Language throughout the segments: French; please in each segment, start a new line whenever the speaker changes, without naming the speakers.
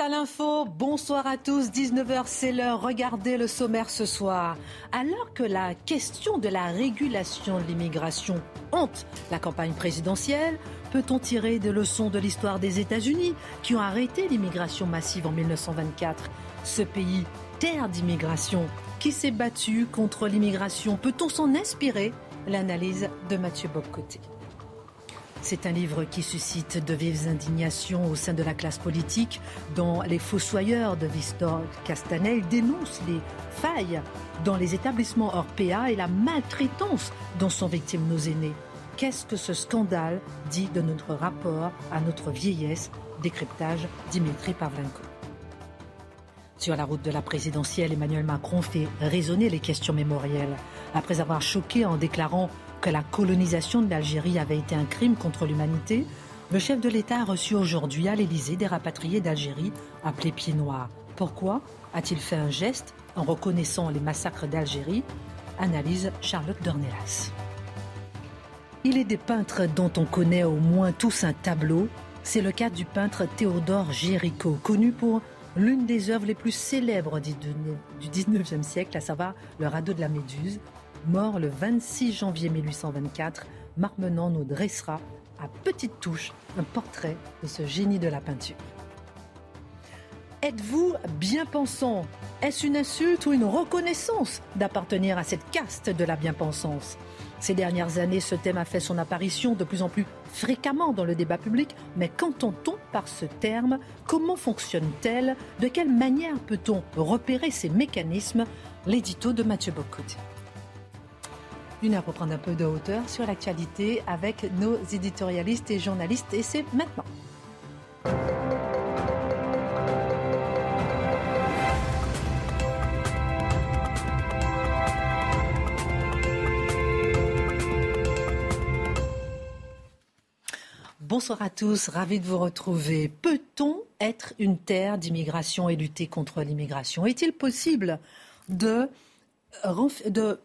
à l'info, bonsoir à tous, 19h c'est l'heure, regardez le sommaire ce soir. Alors que la question de la régulation de l'immigration hante la campagne présidentielle, peut-on tirer des leçons de l'histoire des États-Unis qui ont arrêté l'immigration massive en 1924 Ce pays, terre d'immigration, qui s'est battu contre l'immigration, peut-on s'en inspirer? L'analyse de Mathieu Bobcoté. C'est un livre qui suscite de vives indignations au sein de la classe politique, dont les fossoyeurs de Vistor Castanel dénoncent les failles dans les établissements hors PA et la maltraitance dont sont victimes nos aînés. Qu'est-ce que ce scandale dit de notre rapport à notre vieillesse? Décryptage Dimitri Pavlenko. Sur la route de la présidentielle, Emmanuel Macron fait résonner les questions mémorielles. Après avoir choqué en déclarant que la colonisation de l'Algérie avait été un crime contre l'humanité, le chef de l'État a reçu aujourd'hui à l'Élysée des rapatriés d'Algérie appelés pieds noirs. Pourquoi a-t-il fait un geste en reconnaissant les massacres d'Algérie? Analyse Charlotte Dornelas. Il est des peintres dont on connaît au moins tous un tableau. C'est le cas du peintre Théodore Géricault, connu pour l'une des œuvres les plus célèbres du 19e siècle, à savoir le radeau de la Méduse, mort le 26 janvier 1824, Marmenant nous dressera à petite touche un portrait de ce génie de la peinture. Êtes-vous bien pensant? Est-ce une insulte ou une reconnaissance d'appartenir à cette caste de la bien-pensance? Ces dernières années, ce thème a fait son apparition de plus en plus fréquemment dans le débat public, mais qu'entend-on par ce terme? Comment fonctionne-t-elle? De quelle manière peut-on repérer ces mécanismes? L'édito de Mathieu Bocoté. Une heure pour prendre un peu de hauteur sur l'actualité avec nos éditorialistes et journalistes. Et c'est maintenant. Bonsoir à tous, ravi de vous retrouver. Peut-on être une terre d'immigration et lutter contre l'immigration? Est-il possible de, de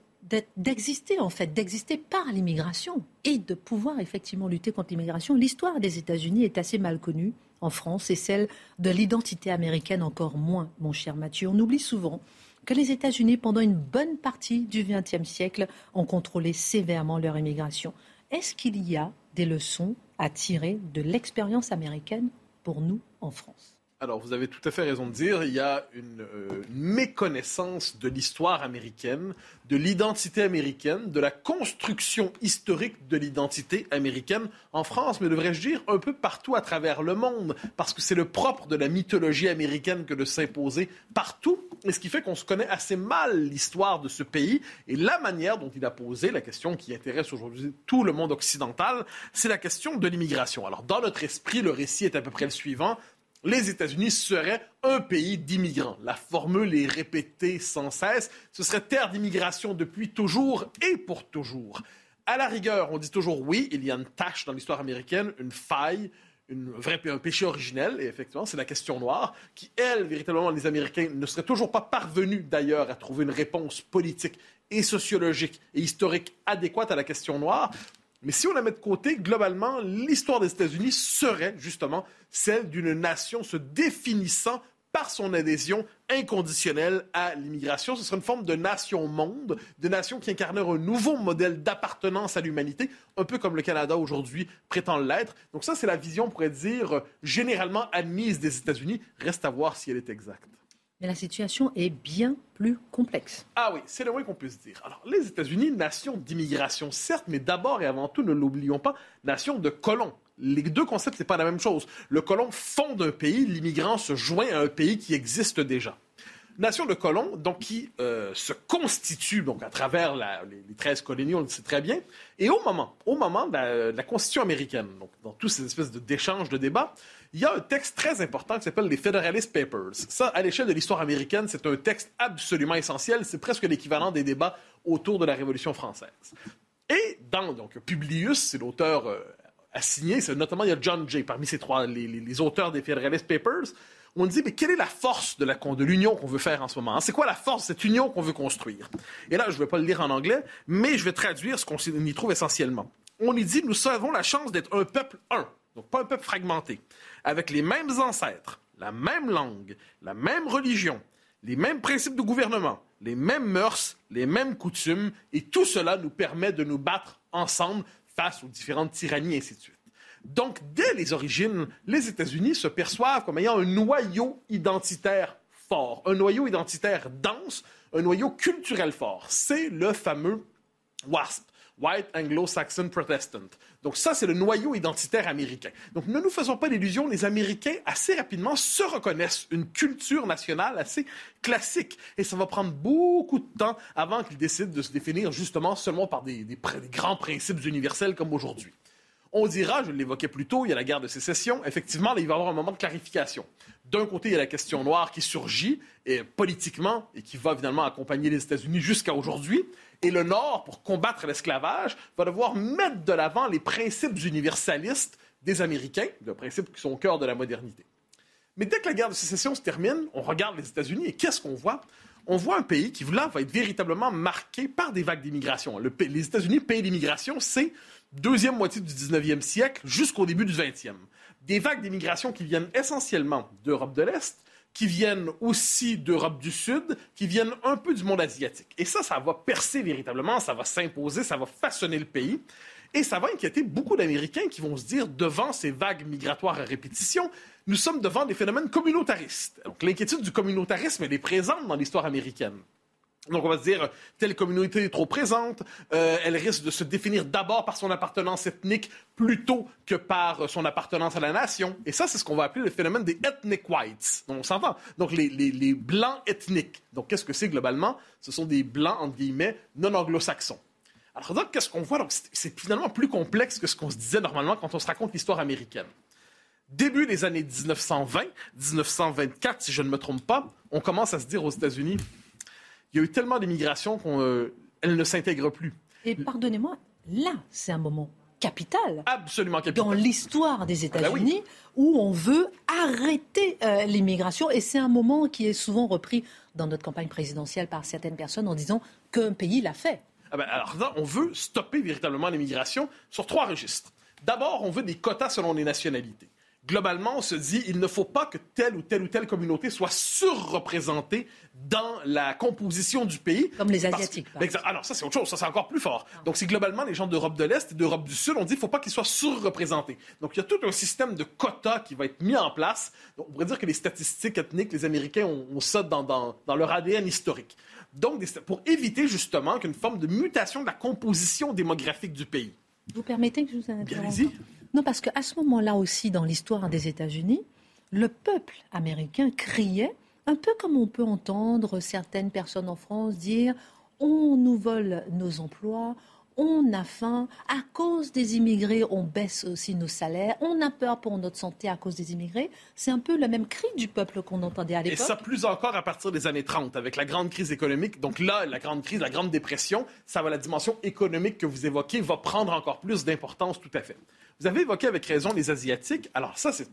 d'exister en fait, d'exister par l'immigration et de pouvoir effectivement lutter contre l'immigration. L'histoire des États-Unis est assez mal connue en France et celle de l'identité américaine encore moins, mon cher Mathieu. On oublie souvent que les États-Unis, pendant une bonne partie du XXe siècle, ont contrôlé sévèrement leur immigration. Est-ce qu'il y a des leçons à tirer de l'expérience américaine pour nous en France?
Alors, vous avez tout à fait raison de dire, il y a une, euh, méconnaissance de l'histoire américaine, de l'identité américaine, de la construction historique de l'identité américaine en France, mais devrais-je dire un peu partout à travers le monde, parce que c'est le propre de la mythologie américaine que de s'imposer partout, et ce qui fait qu'on se connaît assez mal l'histoire de ce pays et la manière dont il a posé la question qui intéresse aujourd'hui tout le monde occidental, c'est la question de l'immigration. Alors, dans notre esprit, le récit est à peu près le suivant les États-Unis seraient un pays d'immigrants. La formule est répétée sans cesse. Ce serait terre d'immigration depuis toujours et pour toujours. À la rigueur, on dit toujours oui, il y a une tâche dans l'histoire américaine, une faille, un péché originel, et effectivement, c'est la question noire, qui, elle, véritablement, les Américains ne seraient toujours pas parvenus d'ailleurs à trouver une réponse politique et sociologique et historique adéquate à la question noire. Mais si on la met de côté, globalement, l'histoire des États-Unis serait justement celle d'une nation se définissant par son adhésion inconditionnelle à l'immigration. Ce serait une forme de nation-monde, de nation qui incarnerait un nouveau modèle d'appartenance à l'humanité, un peu comme le Canada aujourd'hui prétend l'être. Donc ça, c'est la vision, on pourrait dire, généralement admise des États-Unis. Reste à voir si elle est exacte.
Mais la situation est bien plus complexe.
Ah oui, c'est le moins qu'on puisse dire. Alors, les États-Unis, nation d'immigration, certes, mais d'abord et avant tout, ne l'oublions pas, nation de colons. Les deux concepts, c'est pas la même chose. Le colon fonde un pays, l'immigrant se joint à un pays qui existe déjà. Nation de colons, donc qui euh, se constitue donc à travers les, 13 colonies, on le sait très bien. Et au moment, au moment de la, Constitution américaine, donc dans toutes ces espèces d'échanges, de débats, il y a un texte très important qui s'appelle les Federalist Papers. Ça, à l'échelle de l'histoire américaine, c'est un texte absolument essentiel. C'est presque l'équivalent des débats autour de la Révolution française. Et dans donc Publius, c'est l'auteur euh, assigné, c'est notamment il y a John Jay parmi ces trois les, les auteurs des Federalist Papers on dit, mais quelle est la force de l'union qu'on veut faire en ce moment? C'est quoi la force de cette union qu'on veut construire? Et là, je ne vais pas le lire en anglais, mais je vais traduire ce qu'on y trouve essentiellement. On y dit, nous avons la chance d'être un peuple un, donc pas un peuple fragmenté, avec les mêmes ancêtres, la même langue, la même religion, les mêmes principes de gouvernement, les mêmes mœurs, les mêmes coutumes, et tout cela nous permet de nous battre ensemble face aux différentes tyrannies, et ainsi de suite. Donc, dès les origines, les États-Unis se perçoivent comme ayant un noyau identitaire fort, un noyau identitaire dense, un noyau culturel fort. C'est le fameux WASP. White Anglo-Saxon Protestant. Donc ça, c'est le noyau identitaire américain. Donc ne nous faisons pas d'illusions, les Américains, assez rapidement, se reconnaissent une culture nationale assez classique. Et ça va prendre beaucoup de temps avant qu'ils décident de se définir justement seulement par des grands principes universels comme aujourd'hui. On dira, je l'évoquais plus tôt, il y a la guerre de sécession. Effectivement, il va y avoir un moment de clarification. D'un côté, il y a la question noire qui surgit politiquement et qui va finalement accompagner les États-Unis jusqu'à aujourd'hui. Et le Nord, pour combattre l'esclavage, va devoir mettre de l'avant les principes universalistes des Américains, les principes qui sont au cœur de la modernité. Mais dès que la guerre de sécession se termine, on regarde les États-Unis et qu'est-ce qu'on voit? On voit un pays qui, là, va être véritablement marqué par des vagues d'immigration. les États-Unis, pays d'immigration, c'est deuxième moitié du 19e siècle jusqu'au début du 20e. Des vagues d'immigration qui viennent essentiellement d'Europe de l'Est, qui viennent aussi d'Europe du Sud, qui viennent un peu du monde asiatique. Et ça, ça va percer véritablement, ça va s'imposer, ça va façonner le pays. Et ça va inquiéter beaucoup d'Américains qui vont se dire, devant ces vagues migratoires à répétition, nous sommes devant des phénomènes communautaristes. Donc l'inquiétude du communautarisme, elle est présente dans l'histoire américaine. Donc, on va se dire, telle communauté est trop présente, euh, elle risque de se définir d'abord par son appartenance ethnique plutôt que par son appartenance à la nation. Et ça, c'est ce qu'on va appeler le phénomène des ethnic whites. Donc, on s'entend. Donc, les, les, blancs ethniques. Donc, qu'est-ce que c'est globalement? Ce sont des blancs, entre guillemets, non anglo-saxons. Alors, donc, qu'est-ce qu'on voit? C'est finalement plus complexe que ce qu'on se disait normalement quand on se raconte l'histoire américaine. Début des années 1920, 1924, si je ne me trompe pas, on commence à se dire aux États-Unis, il y a eu tellement d'immigration qu'elle euh, ne s'intègre plus.
Et pardonnez-moi, là, c'est un moment capital.
Absolument capital.
Dans l'histoire des ah bah États-Unis, où on veut arrêter euh, l'immigration. Et c'est un moment qui est souvent repris dans notre campagne présidentielle par certaines personnes en disant qu'un pays l'a fait.
Ah ben, alors, on veut stopper véritablement l'immigration sur trois registres. D'abord, on veut des quotas selon les nationalités globalement, on se dit il ne faut pas que telle ou telle ou telle communauté soit surreprésentée dans la composition du pays.
Comme les Asiatiques.
alors, ça, c'est autre chose. Ça, c'est encore plus fort. Ah. Donc, c'est globalement les gens d'Europe de l'Est et d'Europe du Sud. On dit qu'il ne faut pas qu'ils soient surreprésentés. Donc, il y a tout un système de quotas qui va être mis en place. Donc, on pourrait dire que les statistiques ethniques, les Américains ont, ça dans, dans, leur ADN historique. Donc, pour éviter justement qu'une forme de mutation de la composition démographique du pays.
Vous permettez que je vous
interrompe
non, parce qu'à ce moment-là aussi, dans l'histoire des États-Unis, le peuple américain criait, un peu comme on peut entendre certaines personnes en France dire on nous vole nos emplois, on a faim, à cause des immigrés, on baisse aussi nos salaires, on a peur pour notre santé à cause des immigrés. C'est un peu le même cri du peuple qu'on entendait à l'époque.
Et ça plus encore à partir des années 30, avec la grande crise économique. Donc là, la grande crise, la grande dépression, ça va la dimension économique que vous évoquez va prendre encore plus d'importance tout à fait. Vous avez évoqué avec raison les Asiatiques. Alors ça, c'est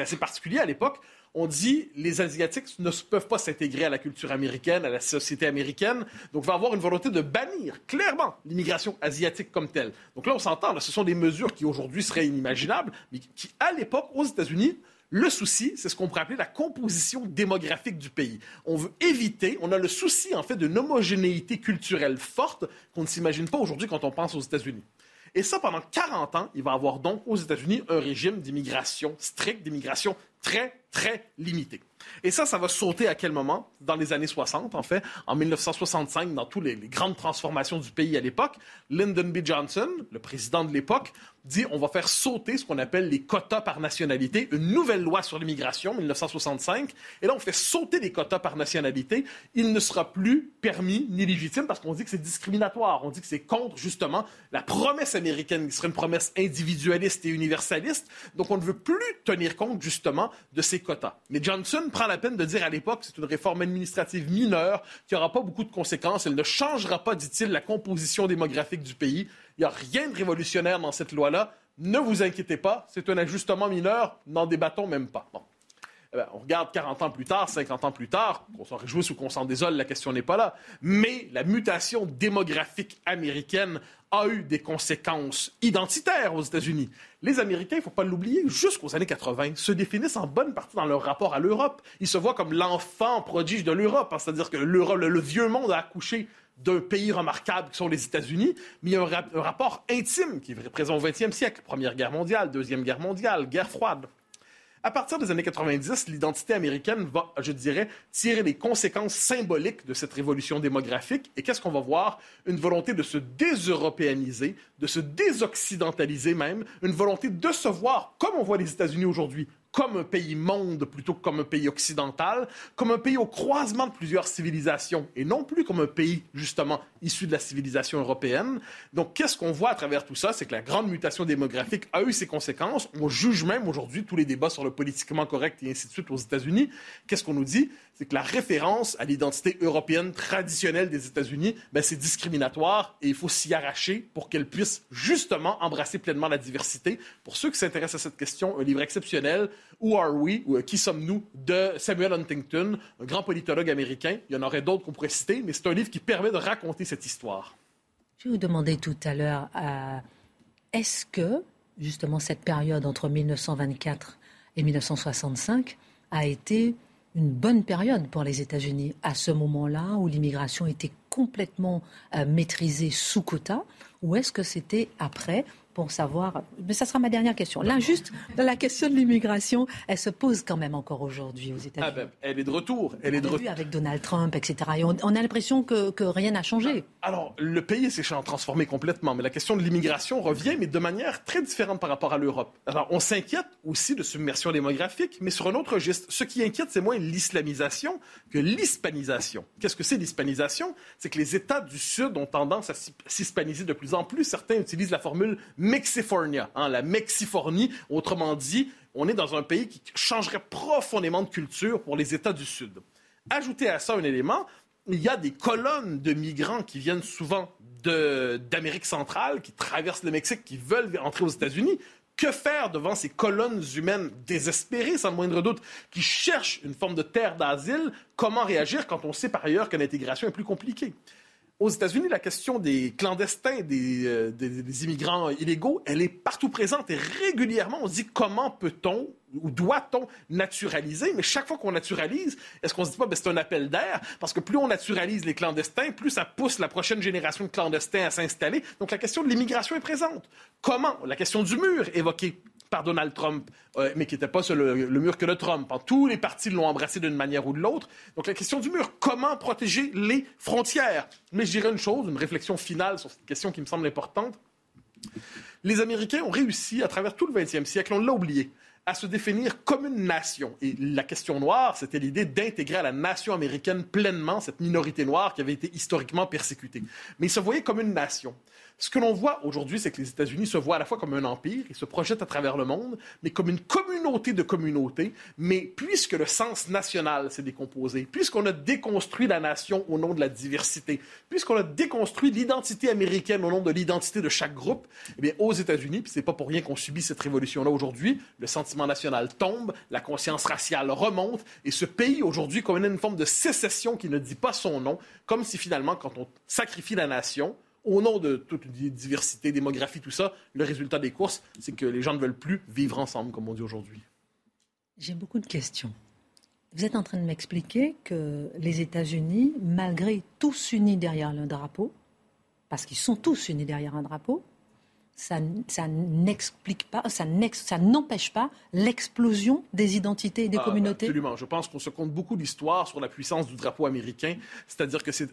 assez particulier à l'époque. On dit les Asiatiques ne peuvent pas s'intégrer à la culture américaine, à la société américaine. Donc, il va avoir une volonté de bannir clairement l'immigration asiatique comme telle. Donc là, on s'entend, ce sont des mesures qui aujourd'hui seraient inimaginables, mais qui, à l'époque, aux États-Unis, le souci, c'est ce qu'on pourrait appeler la composition démographique du pays. On veut éviter, on a le souci en fait d'une homogénéité culturelle forte qu'on ne s'imagine pas aujourd'hui quand on pense aux États-Unis. Et ça, pendant 40 ans, il va avoir donc aux États-Unis un régime d'immigration stricte, d'immigration très, très limité. Et ça, ça va sauter à quel moment? Dans les années 60, en fait. En 1965, dans toutes les, grandes transformations du pays à l'époque, Lyndon B. Johnson, le président de l'époque, dit on va faire sauter ce qu'on appelle les quotas par nationalité, une nouvelle loi sur l'immigration, 1965. Et là, on fait sauter les quotas par nationalité. Il ne sera plus permis ni légitime parce qu'on dit que c'est discriminatoire. On dit que c'est contre, justement, la promesse américaine qui serait une promesse individualiste et universaliste. Donc, on ne veut plus tenir compte, justement, de ces quotas. Mais Johnson prend la peine de dire à l'époque c'est une réforme administrative mineure qui n'aura pas beaucoup de conséquences. Elle ne changera pas, dit-il, la composition démographique du pays. Il n'y a rien de révolutionnaire dans cette loi-là. Ne vous inquiétez pas, c'est un ajustement mineur, n'en débattons même pas. Eh ben, on regarde 40 ans plus tard, 50 ans plus tard, qu'on s'en réjouisse ou qu'on s'en désole, la question n'est pas là. Mais la mutation démographique américaine a eu des conséquences identitaires aux États-Unis. Les Américains, il ne faut pas l'oublier, jusqu'aux années 80, se définissent en bonne partie dans leur rapport à l'Europe. Ils se voient comme l'enfant prodige de l'Europe, hein, c'est-à-dire que le, vieux monde a accouché d'un pays remarquable qui sont les États-Unis, mais il y a un, rapport intime qui est présent au 20e siècle. Première guerre mondiale, Deuxième guerre mondiale, guerre froide. À partir des années 90, l'identité américaine va, je dirais, tirer les conséquences symboliques de cette révolution démographique. Et qu'est-ce qu'on va voir? Une volonté de se déseuropéaniser, de se désoccidentaliser même, une volonté de se voir comme on voit les États-Unis aujourd'hui, comme un pays monde plutôt que comme un pays occidental, comme un pays au croisement de plusieurs civilisations et non plus comme un pays justement issu de la civilisation européenne. Donc qu'est-ce qu'on voit à travers tout ça? C'est que la grande mutation démographique a eu ses conséquences. On juge même aujourd'hui tous les débats sur le politiquement correct et ainsi de suite aux États-Unis. Qu'est-ce qu'on nous dit? C'est que la référence à l'identité européenne traditionnelle des États-Unis, ben, c'est discriminatoire et il faut s'y arracher pour qu'elle puisse justement embrasser pleinement la diversité. Pour ceux qui s'intéressent à cette question, un livre exceptionnel, Who Are We, ou euh, Qui sommes-nous, de Samuel Huntington, un grand politologue américain. Il y en aurait d'autres qu'on pourrait citer, mais c'est un livre qui permet de raconter cette histoire.
Je vous demandais tout à l'heure, euh, est-ce que justement cette période entre 1924 et 1965 a été une bonne période pour les États-Unis à ce moment-là où l'immigration était complètement euh, maîtrisée sous quota ou est-ce que c'était après pour savoir. Mais ça sera ma dernière question. Là, juste la question de l'immigration, elle se pose quand même encore aujourd'hui aux États-Unis. Ah ben,
elle est de retour. Elle est de
retour. avec Donald Trump, etc. Et on, a l'impression que, que, rien n'a changé.
Alors, le pays s'est transformé complètement, mais la question de l'immigration revient, mais de manière très différente par rapport à l'Europe. Alors, on s'inquiète aussi de submersion démographique, mais sur un autre geste. Ce qui inquiète, c'est moins l'islamisation que l'hispanisation. Qu'est-ce que c'est l'hispanisation? C'est que les États du Sud ont tendance à s'hispaniser de plus en plus. Certains utilisent la formule Mexifornia, hein, la Mexifornie. Autrement dit, on est dans un pays qui changerait profondément de culture pour les États du Sud. Ajoutez à ça un élément, il y a des colonnes de migrants qui viennent souvent d'Amérique centrale, qui traversent le Mexique, qui veulent entrer aux États-Unis. Que faire devant ces colonnes humaines désespérées, sans le moindre doute, qui cherchent une forme de terre d'asile? Comment réagir quand on sait par ailleurs que l'intégration est plus compliquée? Aux États-Unis, la question des clandestins, euh, des, immigrants illégaux, elle est partout présente et régulièrement, on se dit comment peut-on ou doit-on naturaliser? Mais chaque fois qu'on naturalise, est-ce qu'on se dit pas, ben, c'est un appel d'air? Parce que plus on naturalise les clandestins, plus ça pousse la prochaine génération de clandestins à s'installer. Donc la question de l'immigration est présente. Comment? La question du mur évoquée par Donald Trump, euh, mais qui n'était pas sur le, mur que de Trump. Tous les partis l'ont embrassé d'une manière ou de l'autre. Donc la question du mur, comment protéger les frontières? Mais je dirais une chose, une réflexion finale sur cette question qui me semble importante. Les Américains ont réussi, à travers tout le 20e siècle, on l'a oublié, à se définir comme une nation. Et la question noire, c'était l'idée d'intégrer à la nation américaine pleinement cette minorité noire qui avait été historiquement persécutée. Mais ils se voyaient comme une nation. Ce que l'on voit aujourd'hui, c'est que les États-Unis se voient à la fois comme un empire, ils se projettent à travers le monde, mais comme une communauté de communautés. Mais puisque le sens national s'est décomposé, puisqu'on a déconstruit la nation au nom de la diversité, puisqu'on a déconstruit l'identité américaine au nom de l'identité de chaque groupe, eh bien, aux États-Unis, puis c'est pas pour rien qu'on subit cette révolution-là aujourd'hui, le sentiment national tombe, la conscience raciale remonte, et ce pays aujourd'hui connaît une forme de sécession qui ne dit pas son nom, comme si finalement, quand on sacrifie la nation, au nom de toute diversité, démographie, tout ça, le résultat des courses, c'est que les gens ne veulent plus vivre ensemble, comme on dit aujourd'hui.
J'ai beaucoup de questions. Vous êtes en train de m'expliquer que les États-Unis, malgré tous unis derrière le drapeau, parce qu'ils sont tous unis derrière un drapeau, ça, n'explique pas, ça n'empêche pas l'explosion des identités et des ah, communautés
Absolument. Je pense qu'on se compte beaucoup d'histoires sur la puissance du drapeau américain. C'est-à-dire que c'est,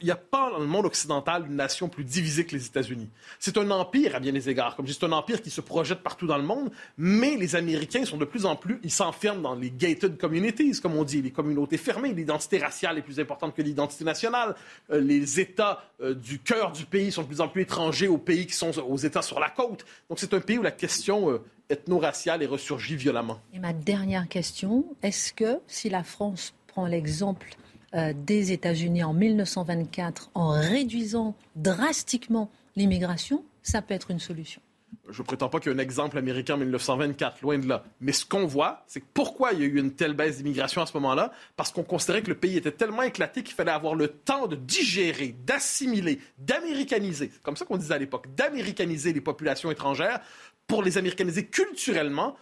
il n'y a pas dans le monde occidental une nation plus divisée que les États-Unis. C'est un empire à bien des égards. Comme je c'est un empire qui se projette partout dans le monde, mais les Américains sont de plus en plus, ils s'enferment dans les gated communities, comme on dit, les communautés fermées. L'identité raciale est plus importante que l'identité nationale. Euh, les États euh, du cœur du pays sont de plus en plus étrangers aux pays qui sont aux États sur la côte. Donc c'est un pays où la question euh, ethno-raciale est ressurgie violemment.
Et ma dernière question, est-ce que si la France prend l'exemple euh, des États-Unis en 1924 en réduisant drastiquement l'immigration, ça peut être une solution?
Je ne prétends pas qu'il y a un exemple américain en 1924, loin de là. Mais ce qu'on voit, c'est pourquoi il y a eu une telle baisse d'immigration à ce moment-là, parce qu'on considérait que le pays était tellement éclaté qu'il fallait avoir le temps de digérer, d'assimiler, d'américaniser, comme ça qu'on disait à l'époque, d'américaniser les populations étrangères pour les américaniser culturellement,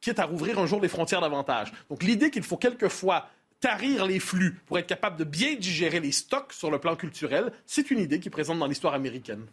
quitte à rouvrir un jour les frontières davantage. Donc l'idée qu'il faut quelquefois tarir les flux pour être capable de bien digérer les stocks sur le plan culturel, c'est une idée qui est présente dans l'histoire américaine.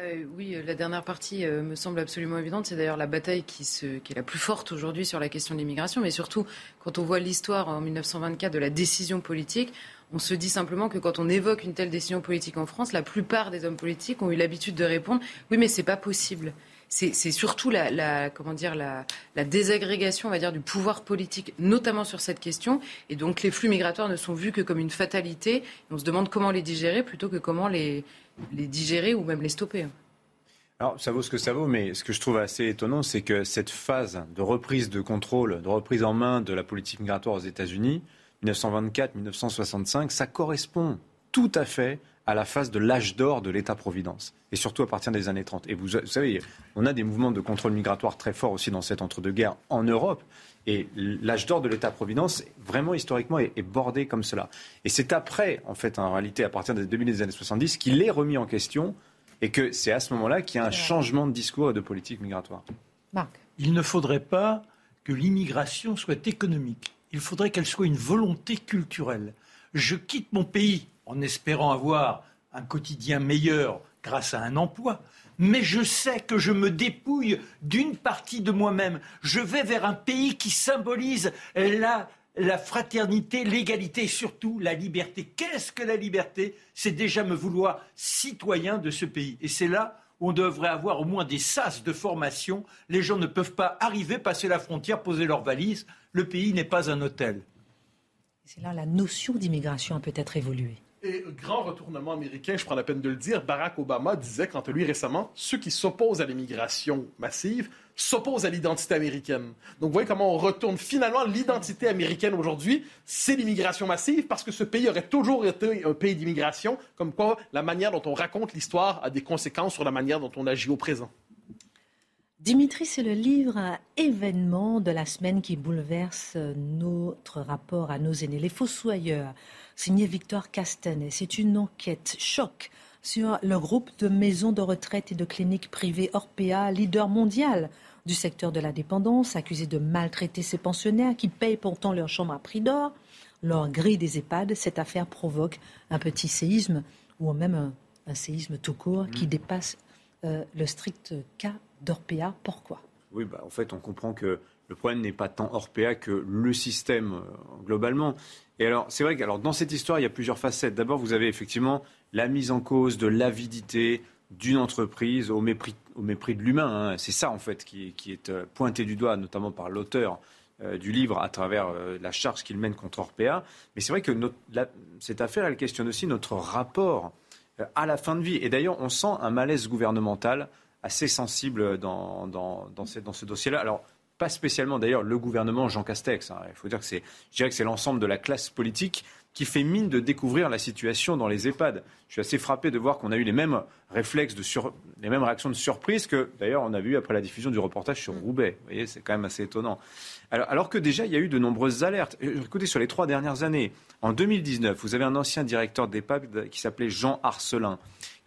Euh, oui, euh, la dernière partie euh, me semble absolument évidente. C'est d'ailleurs la bataille qui, qui, est la plus forte aujourd'hui sur la question de l'immigration. Mais surtout, quand on voit l'histoire en 1924 de la décision politique, on se dit simplement que quand on évoque une telle décision politique en France, la plupart des hommes politiques ont eu l'habitude de répondre oui, mais c'est pas possible. C'est surtout la, comment dire, la, la, désagrégation, on va dire, du pouvoir politique, notamment sur cette question. Et donc, les flux migratoires ne sont vus que comme une fatalité. On se demande comment les digérer plutôt que comment les, les digérer ou même les stopper.
Alors, ça vaut ce que ça vaut, mais ce que je trouve assez étonnant, c'est que cette phase de reprise de contrôle, de reprise en main de la politique migratoire aux États-Unis, 1924-1965, ça correspond tout à fait à la phase de l'âge d'or de l'État-providence, et surtout à partir des années 30. Et vous, savez, on a des mouvements de contrôle migratoire très forts aussi dans cette entre-deux-guerres en Europe, et l'âge d'or de l'État-providence, vraiment historiquement, est, bordé comme cela. Et c'est après, en fait, en réalité, à partir des des années 70, qu'il est remis en question et que c'est à ce moment-là qu'il y a un changement de discours et de politique migratoire.
Marc. Il ne faudrait pas que l'immigration soit économique. Il faudrait qu'elle soit une volonté culturelle. Je quitte mon pays en espérant avoir un quotidien meilleur grâce à un emploi mais je sais que je me dépouille d'une partie de moi-même. Je vais vers un pays qui symbolise la, fraternité, l'égalité et surtout la liberté. Qu'est-ce que la liberté? C'est déjà me vouloir citoyen de ce pays. Et c'est là où on devrait avoir au moins des sas de formation. Les gens ne peuvent pas arriver, passer la frontière, poser leurs valises. Le pays n'est pas un hôtel.
C'est là la notion d'immigration peut-être évolué.
Et grand retournement américain, je prends la peine de le dire, Barack Obama disait, quant à lui récemment, ceux qui s'opposent à l'immigration massive s'opposent à l'identité américaine. Donc vous voyez comment on retourne finalement l'identité américaine aujourd'hui, c'est l'immigration massive parce que ce pays aurait toujours été un pays d'immigration, comme quoi la manière dont on raconte l'histoire a des conséquences sur la manière dont on agit au présent.
Dimitri, c'est le livre événement de la semaine qui bouleverse notre rapport à nos aînés, les fossoyeurs signé Victor Castanet. C'est une enquête choc sur le groupe de maisons de retraite et de cliniques privées Orpea, leader mondial du secteur de la dépendance, accusé de maltraiter ses pensionnaires qui payent pourtant leur chambre à prix d'or. Leur grille des EHPAD, cette affaire provoque un petit séisme ou même un, séisme tout court qui mmh. dépasse euh, le strict cas d'Orpea. Pourquoi?
Oui, bah, en fait, on comprend que le problème n'est pas tant Orpea que le système euh, globalement. Et alors, c'est vrai que alors, dans cette histoire, il y a plusieurs facettes. D'abord, vous avez effectivement la mise en cause de l'avidité d'une entreprise au mépris, au mépris de l'humain. Hein. C'est ça, en fait, qui, est euh, pointé du doigt, notamment par l'auteur euh, du livre, à travers la charge qu'il mène contre Orpea. Mais c'est vrai que cette affaire, elle questionne aussi notre rapport à la fin de vie. Et d'ailleurs, on sent un malaise gouvernemental assez sensible dans, dans, dans ce dossier-là. Alors, pas spécialement d'ailleurs le gouvernement Jean Castex. Hein. Il faut dire que c'est, je dirais que c'est l'ensemble de la classe politique qui fait mine de découvrir la situation dans les EHPAD. Je suis assez frappé de voir qu'on a eu les mêmes réflexes, de sur... les mêmes réactions de surprise que d'ailleurs on a vu après la diffusion du reportage sur Roubaix. Vous voyez, c'est quand même assez étonnant. Alors, alors, que déjà il y a eu de nombreuses alertes. Écoutez, sur les trois dernières années, en 2019, vous avez un ancien directeur d'EHPAD qui s'appelait Jean Arcelin,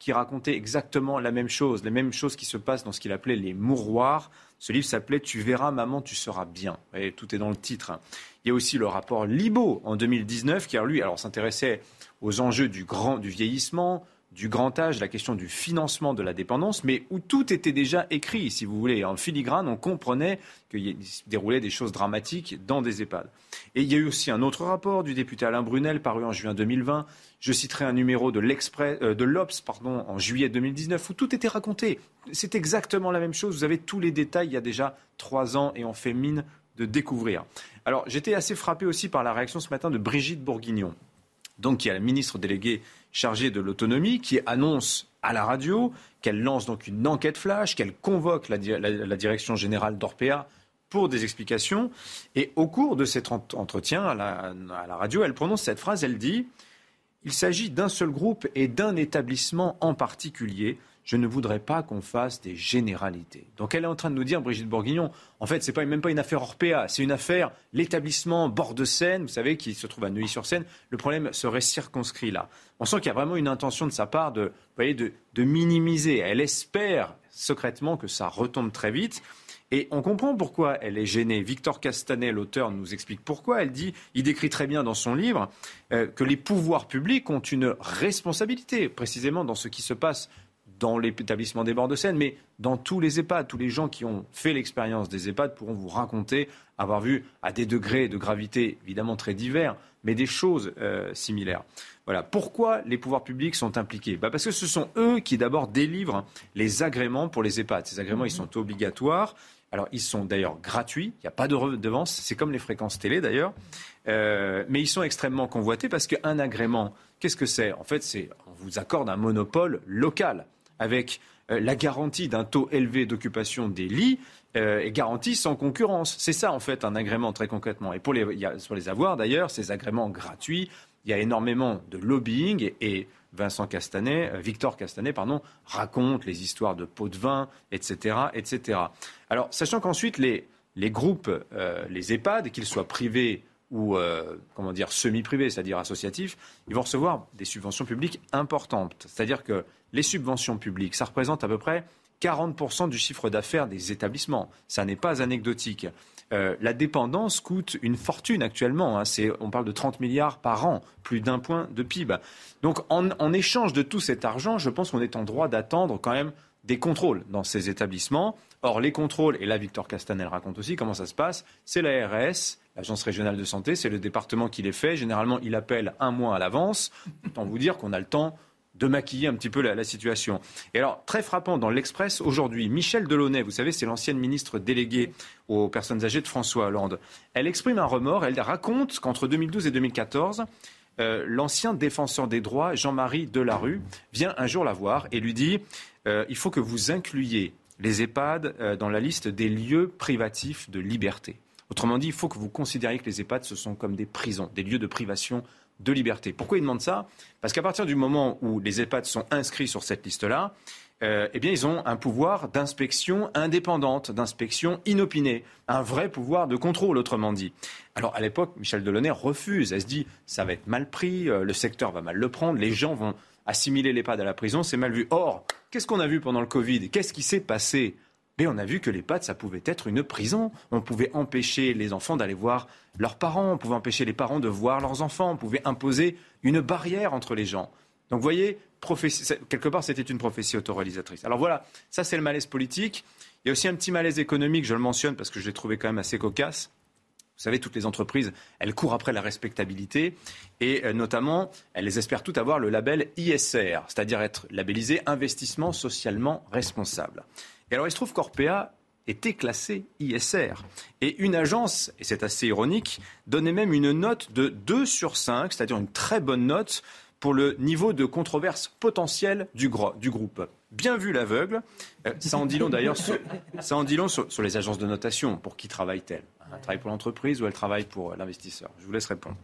qui racontait exactement la même chose, les mêmes choses qui se passent dans ce qu'il appelait les mouroirs ce livre s'appelait Tu verras, maman, tu seras bien. Et tout est dans le titre. Hein. Il y a aussi le rapport Libo en 2019 qui, lui, alors s'intéressait aux enjeux du grand, du vieillissement, du grand âge, la question du financement de la dépendance, mais où tout était déjà écrit, si vous voulez. En filigrane, on comprenait qu'il se déroulait des choses dramatiques dans des EHPAD. Et il y a eu aussi un autre rapport du député Alain Brunel, paru en juin 2020. Je citerai un numéro de euh, de l'Obs, pardon, en juillet 2019, où tout était raconté. C'est exactement la même chose. Vous avez tous les détails il y a déjà trois ans et on fait mine de découvrir. Alors, j'étais assez frappé aussi par la réaction ce matin de Brigitte Bourguignon, donc qui est la ministre déléguée chargée de l'autonomie, qui annonce à la radio qu'elle lance donc une enquête flash, qu'elle convoque la, direction générale d'Orpea pour des explications. Et au cours de cet entretien à la radio, elle prononce cette phrase, elle dit Il s'agit d'un seul groupe et d'un établissement en particulier je ne voudrais pas qu'on fasse des généralités. Donc elle est en train de nous dire, Brigitte Bourguignon, en fait, ce n'est même pas une affaire Orpea, c'est une affaire, l'établissement bord de Seine, vous savez, qui se trouve à Neuilly-sur-Seine, le problème serait circonscrit là. On sent qu'il y a vraiment une intention de sa part de, voyez, de minimiser. Elle espère secrètement que ça retombe très vite. Et on comprend pourquoi elle est gênée. Victor Castanet, l'auteur, nous explique pourquoi. Elle dit, il décrit très bien dans son livre, euh, que les pouvoirs publics ont une responsabilité, précisément dans ce qui se passe dans l'établissement des bords de Seine, mais dans tous les EHPAD. Tous les gens qui ont fait l'expérience des EHPAD pourront vous raconter avoir vu à des degrés de gravité évidemment très divers, mais des choses euh, similaires. Voilà. Pourquoi les pouvoirs publics sont impliqués? Bah Parce que ce sont eux qui d'abord délivrent les agréments pour les EHPAD. Ces agréments, ils sont obligatoires. Alors, ils sont d'ailleurs gratuits, il n'y a pas de redevance, c'est comme les fréquences télé d'ailleurs, euh, mais ils sont extrêmement convoités parce qu'un agrément, qu'est-ce que c'est? En fait, c'est on vous accorde un monopole local avec euh, la garantie d'un taux élevé d'occupation des lits euh, est garantie sans concurrence. C'est ça, en fait, un agrément très concrètement. Et pour les, les avoir, d'ailleurs, ces agréments gratuits, il y a énormément de lobbying et, Vincent Castanet, euh, Victor Castanet, pardon, raconte les histoires de pots de vin, etc., etc. Alors, sachant qu'ensuite les, les groupes, les EHPAD, qu'ils soient privés ou comment dire semi-privés, c'est-à-dire associatifs, ils vont recevoir des subventions publiques importantes. C'est-à-dire que les subventions publiques, ça représente à peu près 40% du chiffre d'affaires des établissements. Ça n'est pas anecdotique. Euh, la dépendance coûte une fortune actuellement. Hein. on parle de 30 milliards par an, plus d'un point de PIB. Donc en, en, échange de tout cet argent, je pense qu'on est en droit d'attendre quand même des contrôles dans ces établissements. Or, les contrôles, et là Victor Castanel raconte aussi comment ça se passe, c'est l'ARS, l'Agence régionale de santé, c'est le département qui les fait. Généralement, il appelle un mois à l'avance. Autant vous dire qu'on a le temps de maquiller un petit peu la, situation. Et alors, très frappant dans l'Express, aujourd'hui, Michel Delaunay, vous savez, c'est l'ancienne ministre déléguée aux personnes âgées de François Hollande, elle exprime un remords, elle raconte qu'entre 2012 et 2014, euh, l'ancien défenseur des droits, Jean-Marie Delarue, vient un jour la voir et lui dit euh, il faut que vous incluiez les EHPAD euh, dans la liste des lieux privatifs de liberté. Autrement dit, il faut que vous considériez que les EHPAD, ce sont comme des prisons, des lieux de privation de liberté. Pourquoi ils demandent ça? Parce qu'à partir du moment où les EHPAD sont inscrits sur cette liste-là, euh, eh bien, ils ont un pouvoir d'inspection indépendante, d'inspection inopinée, un vrai pouvoir de contrôle, autrement dit. Alors, à l'époque, Michel Delaunay refuse. Elle se dit, ça va être mal pris, euh, le secteur va mal le prendre, les gens vont assimiler l'EHPAD à la prison, c'est mal vu. Or, qu'est-ce qu'on a vu pendant le Covid? Qu'est-ce qui s'est passé? Mais on a vu que les l'EHPAD, ça pouvait être une prison. On pouvait empêcher les enfants d'aller voir leurs parents, on pouvait empêcher les parents de voir leurs enfants, on pouvait imposer une barrière entre les gens. Donc vous voyez, quelque part, c'était une prophétie autoréalisatrice. Alors voilà, ça c'est le malaise politique. Il y a aussi un petit malaise économique, je le mentionne parce que je l'ai trouvé quand même assez cocasse. Vous savez, toutes les entreprises, elles courent après la respectabilité et euh, notamment, elles espèrent toutes avoir le label ISR, c'est-à-dire être labellisé investissement socialement responsable. Et alors, il se trouve qu'Orpea était classé ISR. Et une agence, et c'est assez ironique, donnait même une note de 2 sur 5, c'est-à-dire une très bonne note pour le niveau de controverse potentiel du, groupe. Bien vu l'aveugle. Euh, ça en dit long d'ailleurs sur, ça en dit long sur, les agences de notation. Pour qui travaille-t-elle? Elle travaille pour l'entreprise ou elle travaille pour l'investisseur? Je vous laisse répondre.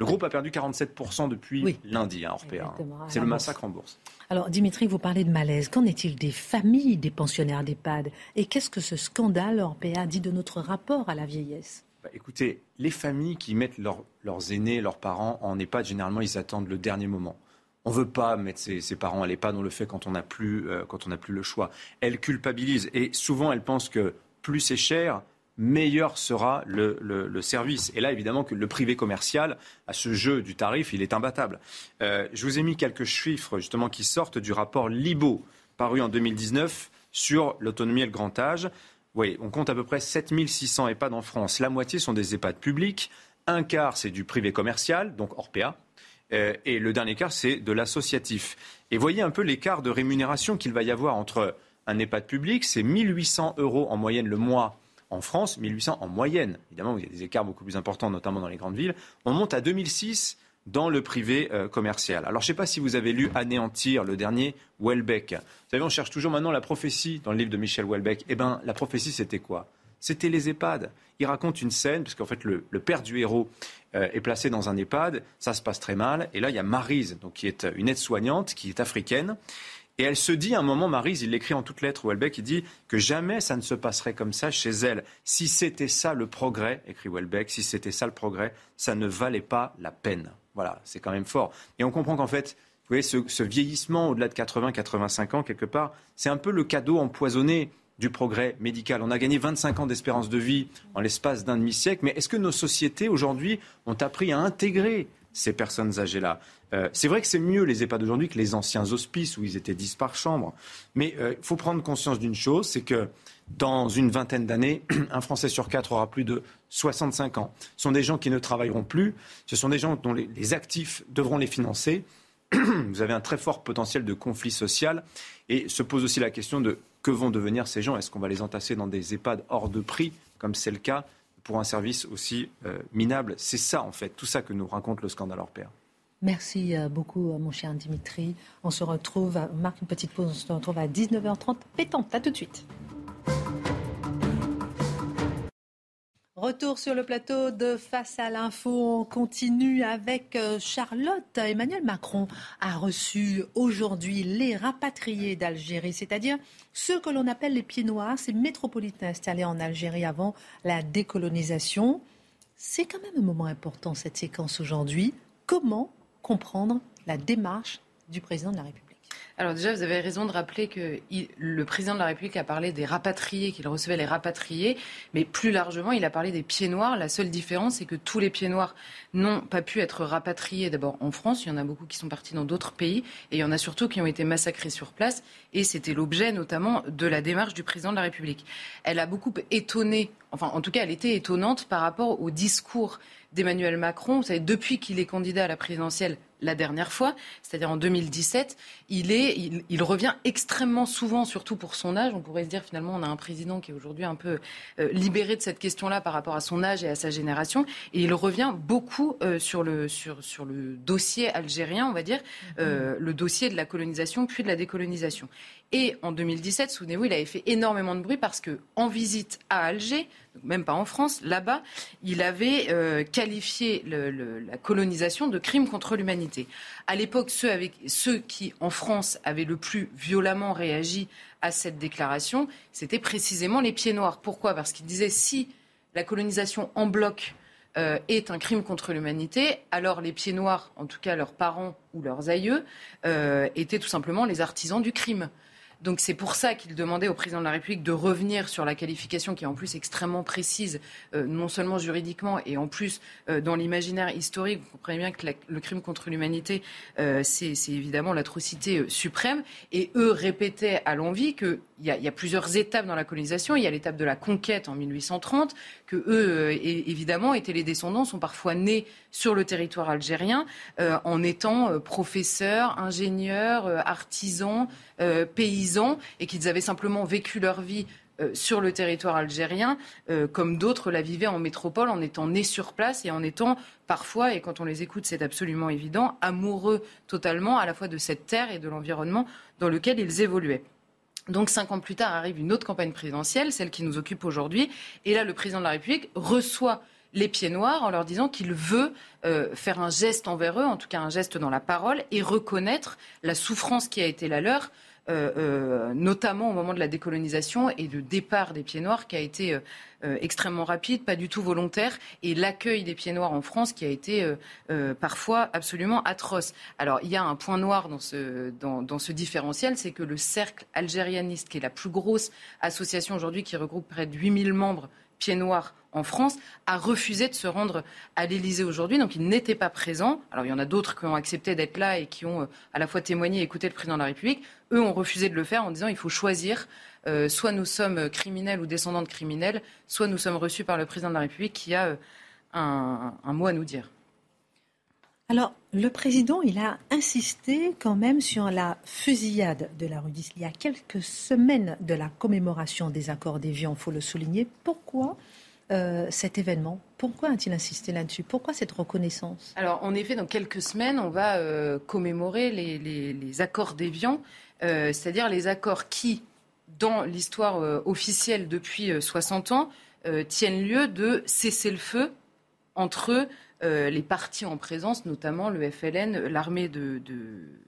Le groupe a perdu 47% depuis lundi, hein, Orpea. C'est le massacre en bourse.
Alors, Dimitri, vous parlez de malaise. Qu'en est-il des familles des pensionnaires d'EHPAD Et qu'est-ce que ce scandale Orpea dit de notre rapport à la vieillesse?
Bah, Écoutez, les familles qui mettent leurs aînés, leurs parents en EHPAD, généralement, ils attendent le dernier moment. On ne veut pas mettre ses, parents à l'EHPAD, on le fait quand on n'a plus, euh, plus le choix. Elles culpabilisent et souvent elles pensent que plus c'est cher, meilleur sera le, service. Et là, évidemment, que le privé commercial, à ce jeu du tarif, il est imbattable. Euh, je vous ai mis quelques chiffres, justement, qui sortent du rapport LIBO, paru en 2019, sur l'autonomie et le grand âge. Oui, on compte à peu près 7600 EHPAD en France. La moitié sont des EHPAD publics. Un quart, c'est du privé commercial, donc Orpea. Euh, et le dernier quart, c'est de l'associatif. Et voyez un peu l'écart de rémunération qu'il va y avoir entre un EHPAD public, c'est 1800 euros en moyenne le mois en France, 1800 en moyenne. Évidemment, il y a des écarts beaucoup plus importants, notamment dans les grandes villes. On monte à 2006 dans le privé euh, commercial. Alors, je ne sais pas si vous avez lu Anéantir, le dernier, Welbeck. Vous savez, on cherche toujours maintenant la prophétie dans le livre de Michel Welbeck. Eh bien, la prophétie, c'était quoi? C'était les EHPAD. Il raconte une scène, parce qu'en fait, le, père du héros euh, est placé dans un EHPAD, ça se passe très mal, et là, il y a Marise, donc, qui est une aide-soignante, qui est africaine, et elle se dit à un moment, Marise, il l'écrit en toutes lettres, Welbeck, il dit que jamais ça ne se passerait comme ça chez elle. Si c'était ça le progrès, écrit Welbeck, si c'était ça le progrès, ça ne valait pas la peine. Voilà, c'est quand même fort. Et on comprend qu'en fait, vous voyez, ce, vieillissement au-delà de 80-85 ans, quelque part, c'est un peu le cadeau empoisonné du progrès médical. On a gagné 25 ans d'espérance de vie en l'espace d'un demi-siècle, mais est-ce que nos sociétés aujourd'hui ont appris à intégrer ces personnes âgées-là. Euh, c'est vrai que c'est mieux les EHPAD d'aujourd'hui que les anciens hospices où ils étaient 10 par chambre. Mais il euh, faut prendre conscience d'une chose, c'est que dans une vingtaine d'années, un Français sur quatre aura plus de 65 ans. Ce sont des gens qui ne travailleront plus, ce sont des gens dont les, actifs devront les financer. Vous avez un très fort potentiel de conflit social et se pose aussi la question de que vont devenir ces gens Est-ce qu'on va les entasser dans des EHPAD hors de prix, comme c'est le cas pour un service aussi euh, minable. C'est ça, en fait, tout ça que nous raconte le scandale pair.
Merci euh, beaucoup, euh, mon cher Dimitri. On se retrouve, on marque une petite pause, on se retrouve à 19h30. Pétante, à tout de suite. Retour sur le plateau de Face à l'info. On continue avec euh, Charlotte. Emmanuel Macron a reçu aujourd'hui les rapatriés d'Algérie, c'est-à-dire ceux que l'on appelle les pieds noirs, ces métropolitains installés en Algérie avant la décolonisation. C'est quand même un moment important, cette séquence aujourd'hui. Comment comprendre la démarche du président de la République?
Alors déjà, vous avez raison de rappeler que le président de la République a parlé des rapatriés, qu'il recevait les rapatriés, mais plus largement, il a parlé des pieds noirs. La seule différence, c'est que tous les pieds noirs n'ont pas pu être rapatriés d'abord en France. Il y en a beaucoup qui sont partis dans d'autres pays, et il y en a surtout qui ont été massacrés sur place. Et c'était l'objet notamment de la démarche du président de la République. Elle a beaucoup étonné, enfin en tout cas, elle était étonnante par rapport au discours d'Emmanuel Macron. Vous savez, depuis qu'il est candidat à la présidentielle la dernière fois, c'est-à-dire en 2017, il, est, il, revient extrêmement souvent, surtout pour son âge. On pourrait se dire finalement on a un président qui est aujourd'hui un peu euh, libéré de cette question-là par rapport à son âge et à sa génération. Et il revient beaucoup euh, sur, le, sur, sur le dossier algérien, on va dire, euh, le dossier de la colonisation puis de la décolonisation. Et en 2017, souvenez-vous, il avait fait énormément de bruit parce que en visite à Alger, même pas en France, là-bas, il avait euh, qualifié la colonisation de crime contre l'humanité. À l'époque, ceux, qui, en France, avaient le plus violemment réagi à cette déclaration, c'était précisément les pieds noirs. Pourquoi? Parce qu'ils disaient si la colonisation en bloc euh, est un crime contre l'humanité, alors les pieds noirs, en tout cas leurs parents ou leurs aïeux, euh, étaient tout simplement les artisans du crime. Donc c'est pour ça qu'il demandait au président de la République de revenir sur la qualification qui est en plus extrêmement précise, euh, non seulement juridiquement et en plus euh, dans l'imaginaire historique. Vous comprenez bien que le crime contre l'humanité, euh, c'est évidemment l'atrocité suprême. Et eux répétaient à l'envie qu'il y, a plusieurs étapes dans la colonisation. Il y a l'étape de la conquête en 1830, que eux, évidemment, étaient les descendants, sont parfois nés sur le territoire algérien en étant professeurs, ingénieurs, artisans. Euh, paysans et qu'ils avaient simplement vécu leur vie euh, sur le territoire algérien, euh, comme d'autres la vivaient en métropole en étant nés sur place et en étant parfois, et quand on les écoute c'est absolument évident, amoureux totalement à la fois de cette terre et de l'environnement dans lequel ils évoluaient. Donc cinq ans plus tard arrive une autre campagne présidentielle, celle qui nous occupe aujourd'hui, et là le président de la République reçoit les pieds noirs en leur disant qu'il veut faire un geste envers eux, en tout cas un geste dans la parole, et reconnaître la souffrance qui a été la leur euh, euh, notamment au moment de la décolonisation et du départ des pieds noirs qui a été extrêmement rapide, pas du tout volontaire, et l'accueil des pieds noirs en France qui a été parfois absolument atroce. Alors il y a un point noir dans ce, dans, dans ce différentiel, c'est que le cercle algérianiste, qui est la plus grosse association aujourd'hui qui regroupe près de 8000 membres pieds noirs en France, a refusé de se rendre à l'Élysée aujourd'hui. Donc il n'était pas présent. Alors il y en a d'autres qui ont accepté d'être là et qui ont euh, à la fois témoigné et écouté le président de la République. Eux ont refusé de le faire en disant il faut choisir. Euh, soit nous sommes criminels ou descendants de criminels, soit nous sommes reçus par le président de la République qui a euh, un mot à nous dire.
Alors, le président, a insisté quand même sur la fusillade de la rue d'Isly. Il y a quelques semaines de la commémoration des accords d'Évian, il faut le souligner. Pourquoi euh, cet événement? Pourquoi a-t-il insisté là-dessus? Pourquoi cette reconnaissance?
Alors, en effet, dans quelques semaines, on va euh, commémorer les, accords d'Évian, euh, c'est-à-dire les accords qui, dans l'histoire officielle depuis 60 ans, tiennent lieu de cesser le feu entre euh, les partis en présence, notamment le FLN, l'armée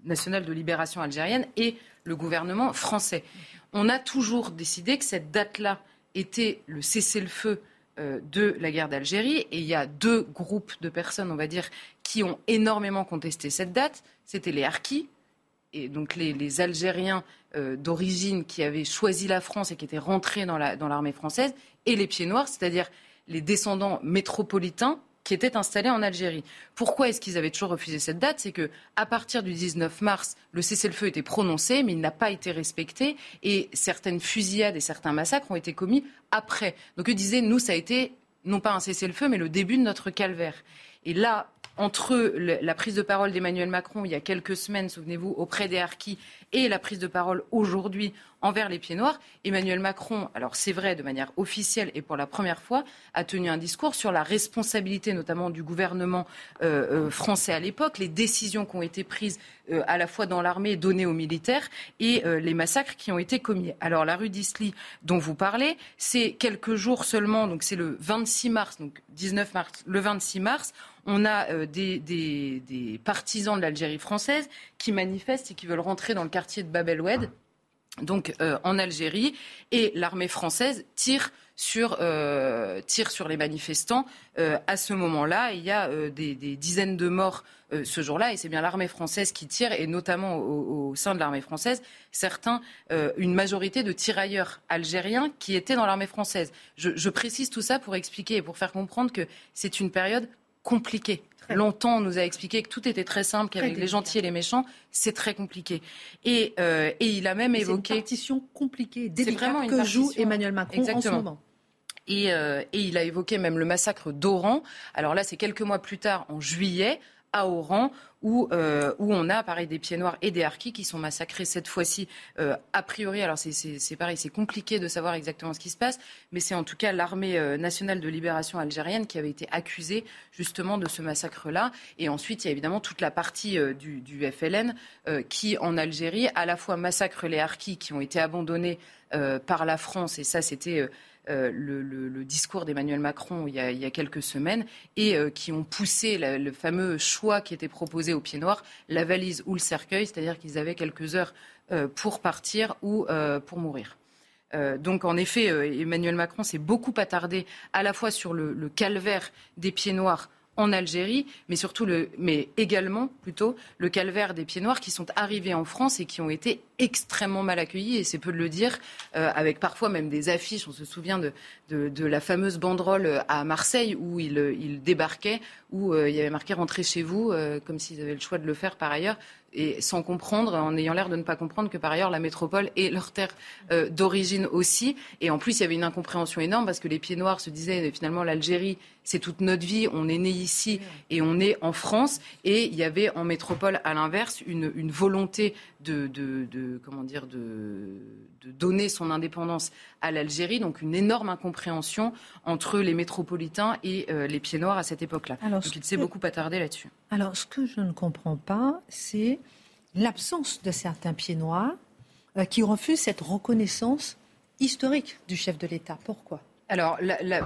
nationale de libération algérienne et le gouvernement français. On a toujours décidé que cette date-là était le cessez-le-feu euh, de la guerre d'Algérie. Et il y a deux groupes de personnes, on va dire, qui ont énormément contesté cette date. C'était les Harkis, et donc les, Algériens euh, d'origine qui avaient choisi la France et qui étaient rentrés dans l'armée française, et les Pieds Noirs, c'est-à-dire les descendants métropolitains qui étaient installés en Algérie. Pourquoi est-ce qu'ils avaient toujours refusé cette date? C'est que à partir du 19 mars, le cessez-le-feu était prononcé, mais il n'a pas été respecté, et certaines fusillades et certains massacres ont été commis après. Donc ils disaient, nous, ça a été non pas un cessez-le-feu, mais le début de notre calvaire. Et là, entre la prise de parole d'Emmanuel Macron il y a quelques semaines, souvenez-vous, auprès des Harkis, et la prise de parole aujourd'hui envers les pieds noirs, Emmanuel Macron, alors c'est vrai de manière officielle et pour la première fois, a tenu un discours sur la responsabilité notamment du gouvernement euh, euh, français à l'époque, les décisions qui ont été prises euh, à la fois dans l'armée données aux militaires et les massacres qui ont été commis. Alors la rue d'Isly dont vous parlez, c'est quelques jours seulement, donc c'est le 26 mars, donc 19 mars, le 26 mars, on a des, des, partisans de l'Algérie française qui manifestent et qui veulent rentrer dans le quartier de Bab el-Oued donc euh, en Algérie, et l'armée française tire sur, euh, les manifestants. Euh, à ce moment-là, il y a des, dizaines de morts ce jour-là, et c'est bien l'armée française qui tire, et notamment au, sein de l'armée française, certains, une majorité de tirailleurs algériens qui étaient dans l'armée française. je précise tout ça pour expliquer et pour faire comprendre que c'est une période compliquée. Longtemps, on nous a expliqué que tout était très simple, qu'avec les gentils et les méchants, c'est très compliqué. Et, euh, et, il a même évoqué.
C'est une partition compliquée, délicate que joue Emmanuel Macron Exactement. en ce moment.
Et, euh, et, il a évoqué même le massacre d'Oran. Alors là, c'est quelques mois plus tard, en juillet, à Oran, où, euh, où on a pareil des pieds noirs et des harkis qui sont massacrés cette fois-ci euh, a priori. Alors c'est pareil, c'est compliqué de savoir exactement ce qui se passe, mais c'est en tout cas l'armée euh, nationale de libération algérienne qui avait été accusée justement de ce massacre-là. Et ensuite, il y a évidemment toute la partie du, du, FLN qui, en Algérie, à la fois massacre les harkis qui ont été abandonnés par la France, et ça c'était euh, le, discours d'Emmanuel Macron il y, a, quelques semaines et euh, qui ont poussé le fameux choix qui était proposé aux pieds noirs, la valise ou le cercueil, c'est-à-dire qu'ils avaient quelques heures euh, pour partir ou pour mourir. donc en effet, Emmanuel Macron s'est beaucoup attardé à la fois sur le calvaire des pieds noirs en Algérie, mais surtout mais également plutôt le calvaire des pieds noirs qui sont arrivés en France et qui ont été extrêmement mal accueillis, et c'est peu de le dire, euh, avec parfois même des affiches. On se souvient de, la fameuse banderole à Marseille où ils il débarquaient, où euh, il y avait marqué rentrez chez vous, euh, comme s'ils avaient le choix de le faire par ailleurs et sans comprendre, en ayant l'air de ne pas comprendre que par ailleurs la métropole est leur terre euh, d'origine aussi. Et en plus, il y avait une incompréhension énorme parce que les pieds noirs se disaient finalement l'Algérie, c'est toute notre vie, on est né ici et on est en France. Et il y avait en métropole, à l'inverse, une, une, volonté de, de, de, comment dire, de, de donner son indépendance à l'Algérie, donc une énorme incompréhension entre les métropolitains et euh, les pieds noirs à cette époque-là. Donc il s'est beaucoup attardé là-dessus.
Alors ce que je ne comprends pas, c'est l'absence de certains pieds noirs euh, qui refusent cette reconnaissance historique du chef de l'État. Pourquoi?
Alors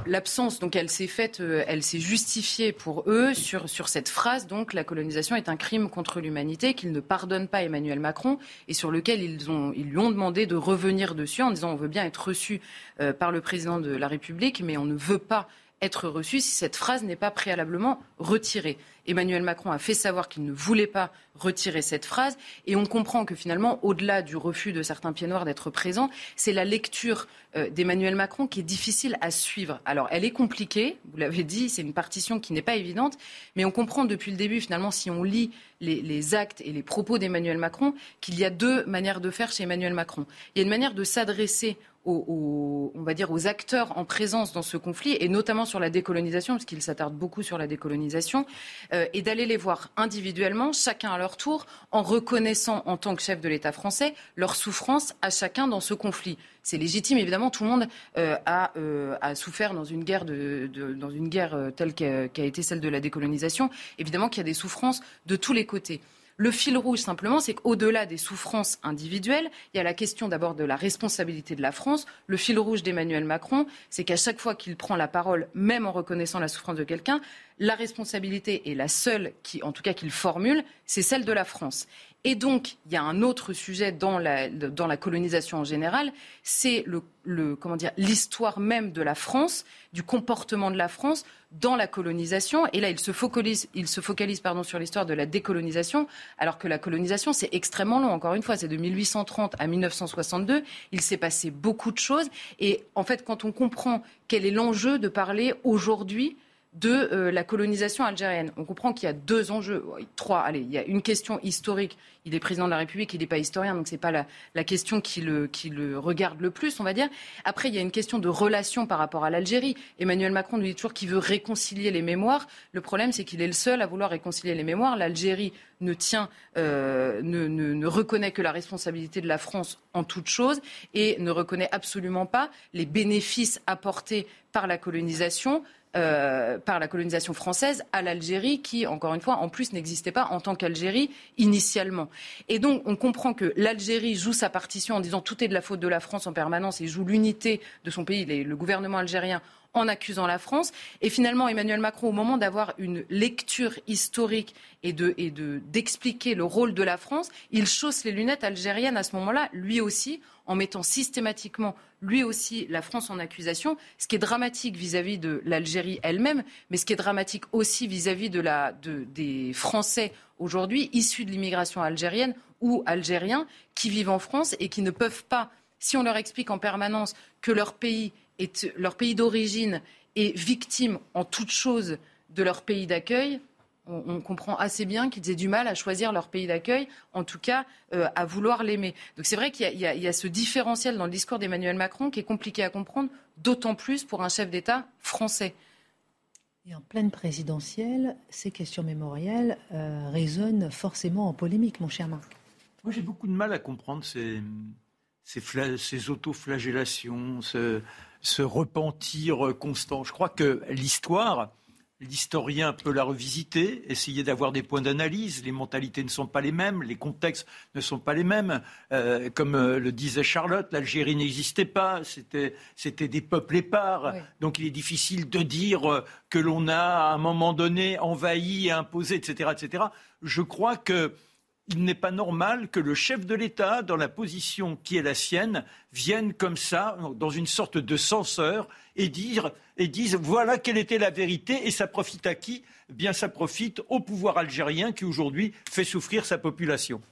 l'absence, donc elle s'est faite, euh, elle s'est justifiée pour eux sur, sur cette phrase, donc la colonisation est un crime contre l'humanité qu'ils ne pardonnent pas Emmanuel Macron et sur lequel ils, ont, ils lui ont demandé de revenir dessus en disant on veut bien être reçu euh, par le président de la République, mais on ne veut pas être reçu si cette phrase n'est pas préalablement retirée. Emmanuel Macron a fait savoir qu'il ne voulait pas retirer cette phrase et on comprend que finalement, au-delà du refus de certains pieds noirs d'être présents, c'est la lecture euh, d'Emmanuel Macron qui est difficile à suivre. Alors, elle est compliquée, vous l'avez dit, c'est une partition qui n'est pas évidente, mais on comprend depuis le début, finalement, si on lit les, les actes et les propos d'Emmanuel Macron, qu'il y a deux manières de faire chez Emmanuel Macron. Il y a une manière de s'adresser aux, on va dire, aux acteurs en présence dans ce conflit, et notamment sur la décolonisation, parce qu'il s'attarde beaucoup sur la décolonisation, euh, et d'aller les voir individuellement, chacun à leur tour, en reconnaissant en tant que chef de l'État français leur souffrance à chacun dans ce conflit. C'est légitime, évidemment, tout le monde euh, a, euh, a, souffert dans une guerre, guerre telle qu'a été celle de la décolonisation. Évidemment qu'il y a des souffrances de tous les côtés. Le fil rouge, simplement, c'est qu'au-delà des souffrances individuelles, il y a la question d'abord de la responsabilité de la France. Le fil rouge d'Emmanuel Macron, c'est qu'à chaque fois qu'il prend la parole, même en reconnaissant la souffrance de quelqu'un, la responsabilité est la seule qui, en tout cas, qu'il formule, c'est celle de la France. Et donc, il y a un autre sujet dans la, colonisation en général, c'est le, comment dire, l'histoire même de la France, du comportement de la France dans la colonisation. Et là, il se focalise, il se focalise pardon, sur l'histoire de la décolonisation, alors que la colonisation, c'est extrêmement long. Encore une fois, c'est de 1830 à 1962. Il s'est passé beaucoup de choses. Et en fait, quand on comprend quel est l'enjeu de parler aujourd'hui de euh, la colonisation algérienne. On comprend qu'il y a deux enjeux, trois. Allez, il y a une question historique. Il est président de la République, il n'est pas historien, donc ce n'est pas la, question qui le, qui le, regarde le plus, on va dire. Après, il y a une question de relation par rapport à l'Algérie. Emmanuel Macron nous dit toujours qu'il veut réconcilier les mémoires. Le problème, c'est qu'il est le seul à vouloir réconcilier les mémoires. L'Algérie ne tient, euh, ne, ne, ne reconnaît que la responsabilité de la France en toute chose et ne reconnaît absolument pas les bénéfices apportés par la colonisation euh, par la colonisation française à l'Algérie, qui, encore une fois, en plus n'existait pas en tant qu'Algérie initialement. Et donc, on comprend que l'Algérie joue sa partition en disant tout est de la faute de la France en permanence et joue l'unité de son pays, le gouvernement algérien en accusant la France. Et finalement, Emmanuel Macron, au moment d'avoir une lecture historique et de d'expliquer le rôle de la France, il chausse les lunettes algériennes à ce moment-là, lui aussi, en mettant systématiquement lui aussi la France en accusation, ce qui est dramatique vis-à-vis de l'Algérie elle-même, mais ce qui est dramatique aussi vis-à-vis des Français aujourd'hui issus de l'immigration algérienne ou algériens qui vivent en France et qui ne peuvent pas, si on leur explique en permanence que leur pays, leur pays d'origine est victime en toute chose de leur pays d'accueil, on, comprend assez bien qu'ils aient du mal à choisir leur pays d'accueil, en tout cas euh, à vouloir l'aimer. Donc c'est vrai qu'il y, y, a ce différentiel dans le discours d'Emmanuel Macron qui est compliqué à comprendre, d'autant plus pour un chef d'État français.
Et en pleine présidentielle, ces questions mémorielles euh, résonnent forcément en polémique, mon cher Marc.
Moi, j'ai beaucoup de mal à comprendre ces, ces, ces autoflagellations, ce, ce repentir constant. Je crois que l'histoire, L'historien peut la revisiter, essayer d'avoir des points d'analyse. Les mentalités ne sont pas les mêmes, les contextes ne sont pas les mêmes. Euh, comme euh, le disait Charlotte, l'Algérie n'existait pas, c'était, des peuples épars. Donc il est difficile de dire euh, que l'on a à un moment donné envahi et imposé, etc., etc. Je crois que il n'est pas normal que le chef de l'État, dans la position qui est la sienne, vienne comme ça, dans une sorte de censeur, et, dire, et dise voilà quelle était la vérité, et ça profite à qui? Eh Bien, ça profite au pouvoir algérien qui aujourd'hui fait souffrir sa population.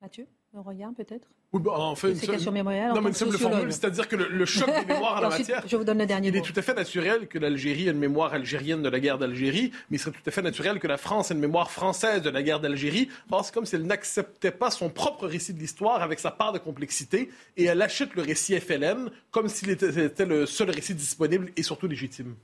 Mathieu, un regard peut-être?
Oui, bah, en fait,
une
non, mais une simple formule, c'est-à-dire que le, choc des mémoires en la matière.
Je vous donne le dernier
Il est tout à fait naturel que l'Algérie ait une mémoire algérienne de la guerre d'Algérie, mais il serait tout à fait naturel que la France ait une mémoire française de la guerre d'Algérie, parce que comme si elle n'acceptait pas son propre récit de l'histoire avec sa part de complexité, et elle achète le récit FLN comme s'il était le seul récit disponible et surtout légitime.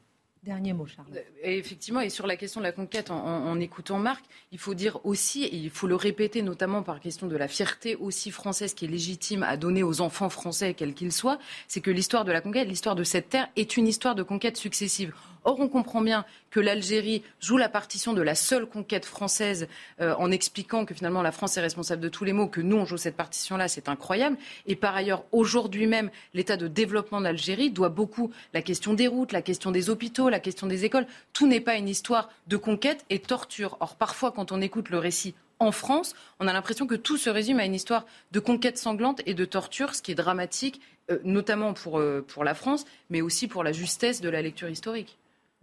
Dernier mot, Charles. Euh,
effectivement, et sur la question de la conquête, en, écoutant Marc, il faut dire aussi, et il faut le répéter notamment par question de la fierté aussi française qui est légitime à donner aux enfants français, quels qu'ils soient, c'est que l'histoire de la conquête, l'histoire de cette terre, est une histoire de conquête successive. Or, on comprend bien que l'Algérie joue la partition de la seule conquête française euh, en expliquant que finalement la France est responsable de tous les maux, que nous on joue cette partition-là, c'est incroyable. Et par ailleurs, aujourd'hui même, l'état de développement d'Algérie doit beaucoup la question des routes, la question des hôpitaux, la question des écoles. Tout n'est pas une histoire de conquête et torture. Or, parfois, quand on écoute le récit en France, on a l'impression que tout se résume à une histoire de conquête sanglante et de torture, ce qui est dramatique, euh, notamment pour, euh, pour la France, mais aussi pour la justesse de la lecture historique.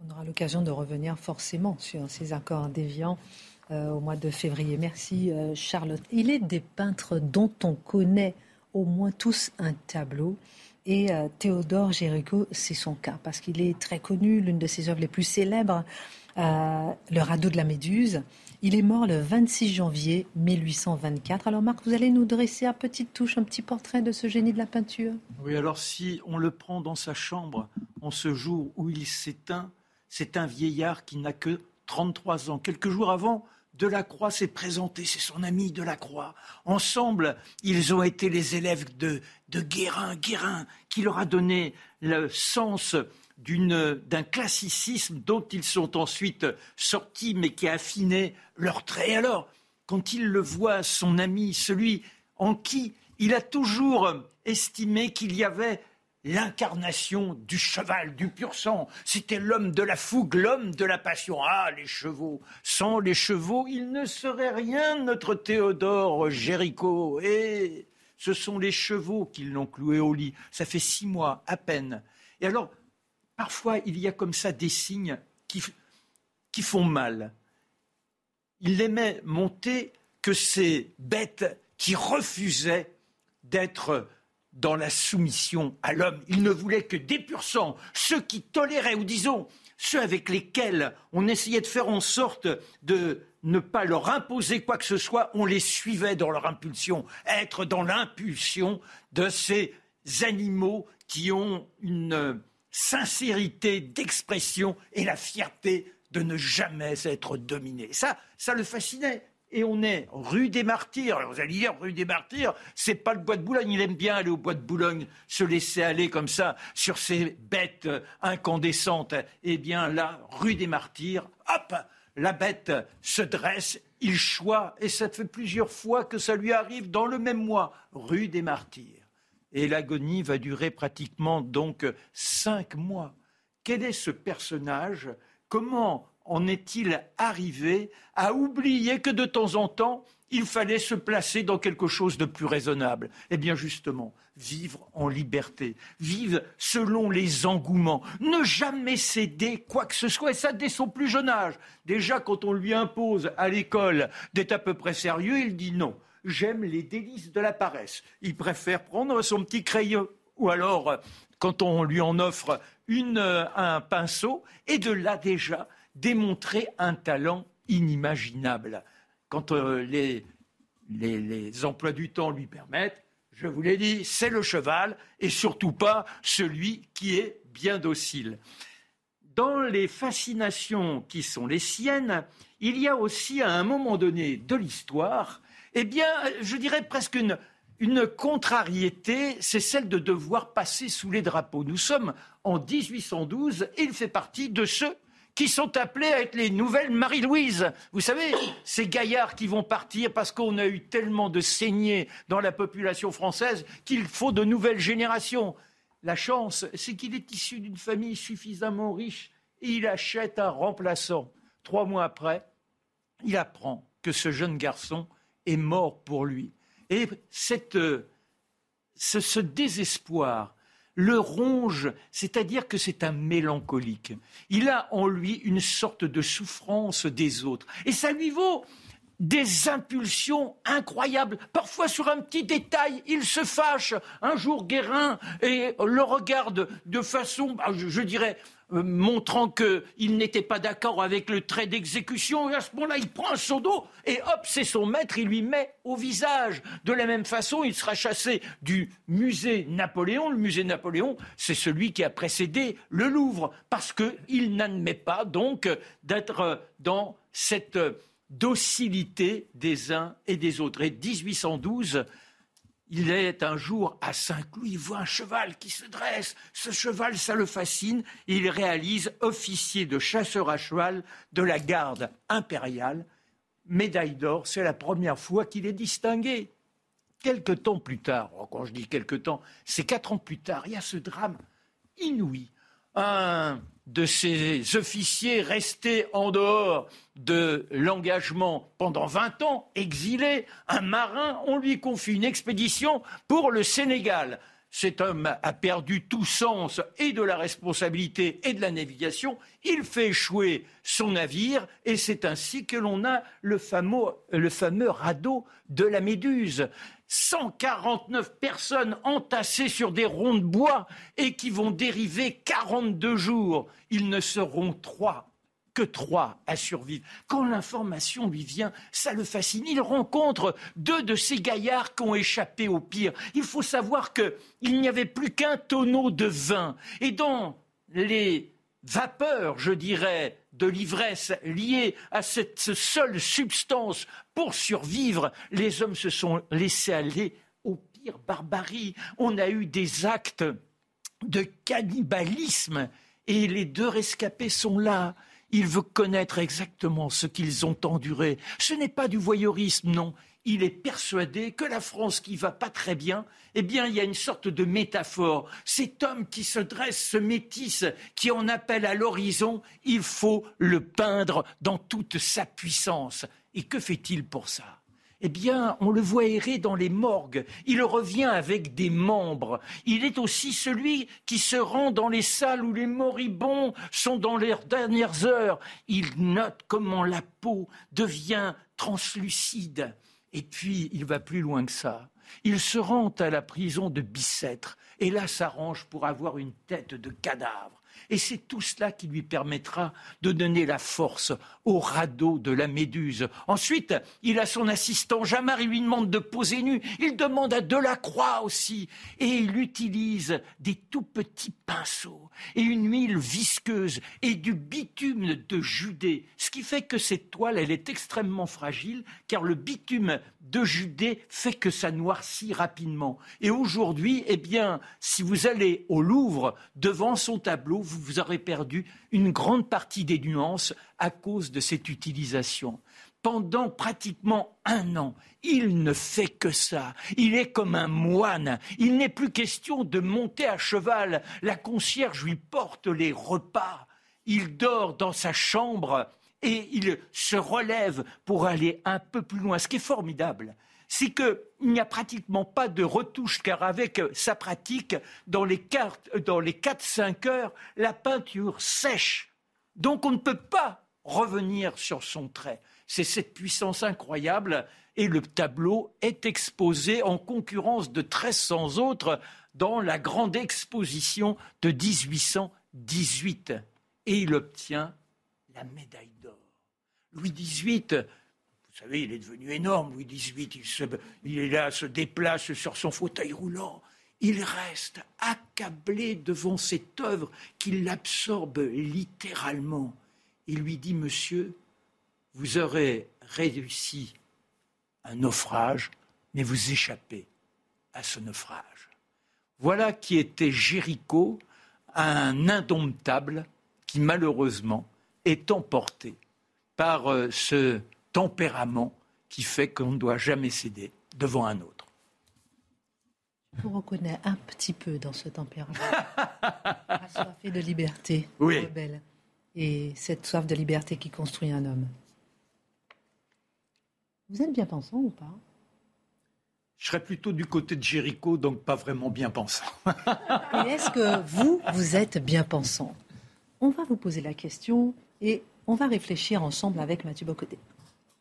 On aura l'occasion de revenir forcément sur ces accords déviants euh, au mois de février. Merci Charlotte. Il est des peintres dont on connaît au moins tous un tableau. Et Théodore Géricault, c'est son cas, parce qu'il est très connu, l'une de ses œuvres les plus célèbres, Le radeau de la Méduse. Il est mort le 26 janvier 1824. Alors Marc, vous allez nous dresser à petite touche un petit portrait de ce génie de la peinture?
Oui, alors si on le prend dans sa chambre en ce jour où il s'éteint, c'est un vieillard qui n'a que 33 ans. Quelques jours avant, Delacroix s'est présenté, c'est son ami Delacroix. Ensemble, ils ont été les élèves de, de Guérin, Guérin, qui leur a donné le sens d'un classicisme dont ils sont ensuite sortis, mais qui a affiné leurs traits. alors, quand il le voit, son ami, celui en qui il a toujours estimé qu'il y avait l'incarnation du cheval, du pur sang. C'était l'homme de la fougue, l'homme de la passion. Ah, les chevaux. Sans les chevaux, il ne serait rien, notre Théodore Géricault. Et ce sont les chevaux qui l'ont cloué au lit. Ça fait six mois à peine. Et alors, parfois, il y a comme ça des signes qui, qui font mal. Il aimait monter que ces bêtes qui refusaient d'être dans la soumission à l'homme. Il ne voulait que des purs sang, ceux qui toléraient, ou disons, ceux avec lesquels on essayait de faire en sorte de ne pas leur imposer quoi que ce soit, on les suivait dans leur impulsion. Être dans l'impulsion de ces animaux qui ont une sincérité d'expression et la fierté de ne jamais être dominé. Ça, ça le fascinait. Et on est rue des Martyrs. Alors vous allez dire, rue des Martyrs, c'est pas le bois de Boulogne. Il aime bien aller au bois de Boulogne, se laisser aller comme ça sur ces bêtes incandescentes. Eh bien là, rue des Martyrs, hop, la bête se dresse, il choit, et ça fait plusieurs fois que ça lui arrive dans le même mois, rue des Martyrs et l'agonie va durer pratiquement donc cinq mois. Quel est ce personnage? Comment en est-il arrivé à oublier que de temps en temps, il fallait se placer dans quelque chose de plus raisonnable? Eh bien justement, vivre en liberté, vivre selon les engouements, ne jamais céder quoi que ce soit, et ça dès son plus jeune âge. Déjà, quand on lui impose à l'école d'être à peu près sérieux, il dit non j'aime les délices de la paresse. Il préfère prendre son petit crayon ou alors, quand on lui en offre euh, un pinceau, et de là déjà démontrer un talent inimaginable. Quand euh, les, les emplois du temps lui permettent, je vous l'ai dit, c'est le cheval et surtout pas celui qui est bien docile. Dans les fascinations qui sont les siennes, il y a aussi à un moment donné de l'histoire eh bien, je dirais presque une, contrariété, c'est celle de devoir passer sous les drapeaux. Nous sommes en 1812 et il fait partie de ceux qui sont appelés à être les nouvelles Marie-Louise. Vous savez, ces gaillards qui vont partir parce qu'on a eu tellement de saignées dans la population française qu'il faut de nouvelles générations. La chance, c'est qu'il est issu d'une famille suffisamment riche et il achète un remplaçant. Trois mois après, il apprend que ce jeune garçon est mort pour lui. Et cette, ce, ce désespoir le ronge, c'est-à-dire que c'est un mélancolique. Il a en lui une sorte de souffrance des autres. Et ça lui vaut des impulsions incroyables. Parfois, sur un petit détail, il se fâche. Un jour, Guérin et le regarde de façon, bah, je dirais, euh, montrant qu'il n'était pas d'accord avec le trait d'exécution. Et à ce moment-là, il prend seau d'eau et hop, c'est son maître, il lui met au visage. De la même façon, il sera chassé du musée Napoléon. Le musée Napoléon, c'est celui qui a précédé le Louvre, parce qu'il n'admet pas donc d'être dans cette docilité des uns et des autres. Et 1812, il est un jour à Saint-Cloud, il voit un cheval qui se dresse. Ce cheval, ça le fascine. il réalise officier de chasseur à cheval de la garde impériale. Médaille d'or, c'est la première fois qu'il est distingué. Quelque temps plus tard, oh, quand je dis quelque temps, c'est quatre ans plus tard, il y a ce drame inouï. Un de ces officiers restés en dehors de l'engagement pendant 20 ans, exilé, un marin, on lui confie une expédition pour le Sénégal. Cet homme a perdu tout sens et de la responsabilité et de la navigation. Il fait échouer son navire et c'est ainsi que l'on a le fameux, le fameux radeau de la Méduse. 149 personnes entassées sur des ronds de bois et qui vont dériver 42 jours. Ils ne seront trois que trois à survivre. Quand l'information lui vient, ça le fascine. Il rencontre deux de ces gaillards qui ont échappé au pire. Il faut savoir qu'il n'y avait plus qu'un tonneau de vin. Et dans les vapeurs, je dirais, de l'ivresse liée à cette seule substance pour survivre, les hommes se sont laissés aller au pire barbarie. On a eu des actes de cannibalisme et les deux rescapés sont là. Il veut connaître exactement ce qu'ils ont enduré. Ce n'est pas du voyeurisme, non il est persuadé que la France qui va pas très bien, eh bien, il y a une sorte de métaphore. Cet homme qui se dresse, se métisse, qui en appelle à l'horizon, il faut le peindre dans toute sa puissance. Et que fait-il pour ça? Eh bien, on le voit errer dans les morgues. Il revient avec des membres. Il est aussi celui qui se rend dans les salles où les moribonds sont dans leurs dernières heures. Il note comment la peau devient translucide. Et puis, il va plus loin que ça. Il se rend à la prison de Bicêtre et là s'arrange pour avoir une tête de cadavre. Et c'est tout cela qui lui permettra de donner la force au radeau de la Méduse. Ensuite, il a son assistant. Jamar, lui demande de poser nu. Il demande à Delacroix aussi. Et il utilise des tout petits pinceaux et une huile visqueuse et du bitume de Judée. Ce qui fait que cette toile, elle est extrêmement fragile car le bitume de Judée fait que ça noircit rapidement. Et aujourd'hui, eh bien, si vous allez au Louvre devant son tableau, vous, vous aurez perdu une grande partie des nuances à cause de cette utilisation. Pendant pratiquement un an, il ne fait que ça. Il est comme un moine. Il n'est plus question de monter à cheval. La concierge lui porte les repas. Il dort dans sa chambre et il se relève pour aller un peu plus loin. Ce qui est formidable, c'est qu'il n'y a pratiquement pas de retouche, car avec sa pratique, dans les, dans les 4-5 heures, la peinture sèche. Donc on ne peut pas revenir sur son trait. C'est cette puissance incroyable et le tableau est exposé en concurrence de 1300 autres dans la grande exposition de 1818. Et il obtient la médaille d'or. Louis XVIII, vous savez, il est devenu énorme, Louis XVIII, il, il est là, se déplace sur son fauteuil roulant. Il reste accablé devant cette œuvre qui l'absorbe littéralement. Il lui dit, Monsieur, vous aurez réussi un naufrage, mais vous échappez à ce naufrage. Voilà qui était Jéricho, un indomptable qui malheureusement est emporté par euh, ce tempérament qui fait qu'on ne doit jamais céder devant un autre.
Je vous reconnais un petit peu dans ce tempérament. Assoiffé de liberté,
oui.
rebelle. Et cette soif de liberté qui construit un homme. Vous êtes bien pensant ou pas?
Je serais plutôt du côté de Jéricho, donc pas vraiment bien pensant.
et est-ce que vous, vous êtes bien pensant? On va vous poser la question et on va réfléchir ensemble avec Mathieu Bocoté.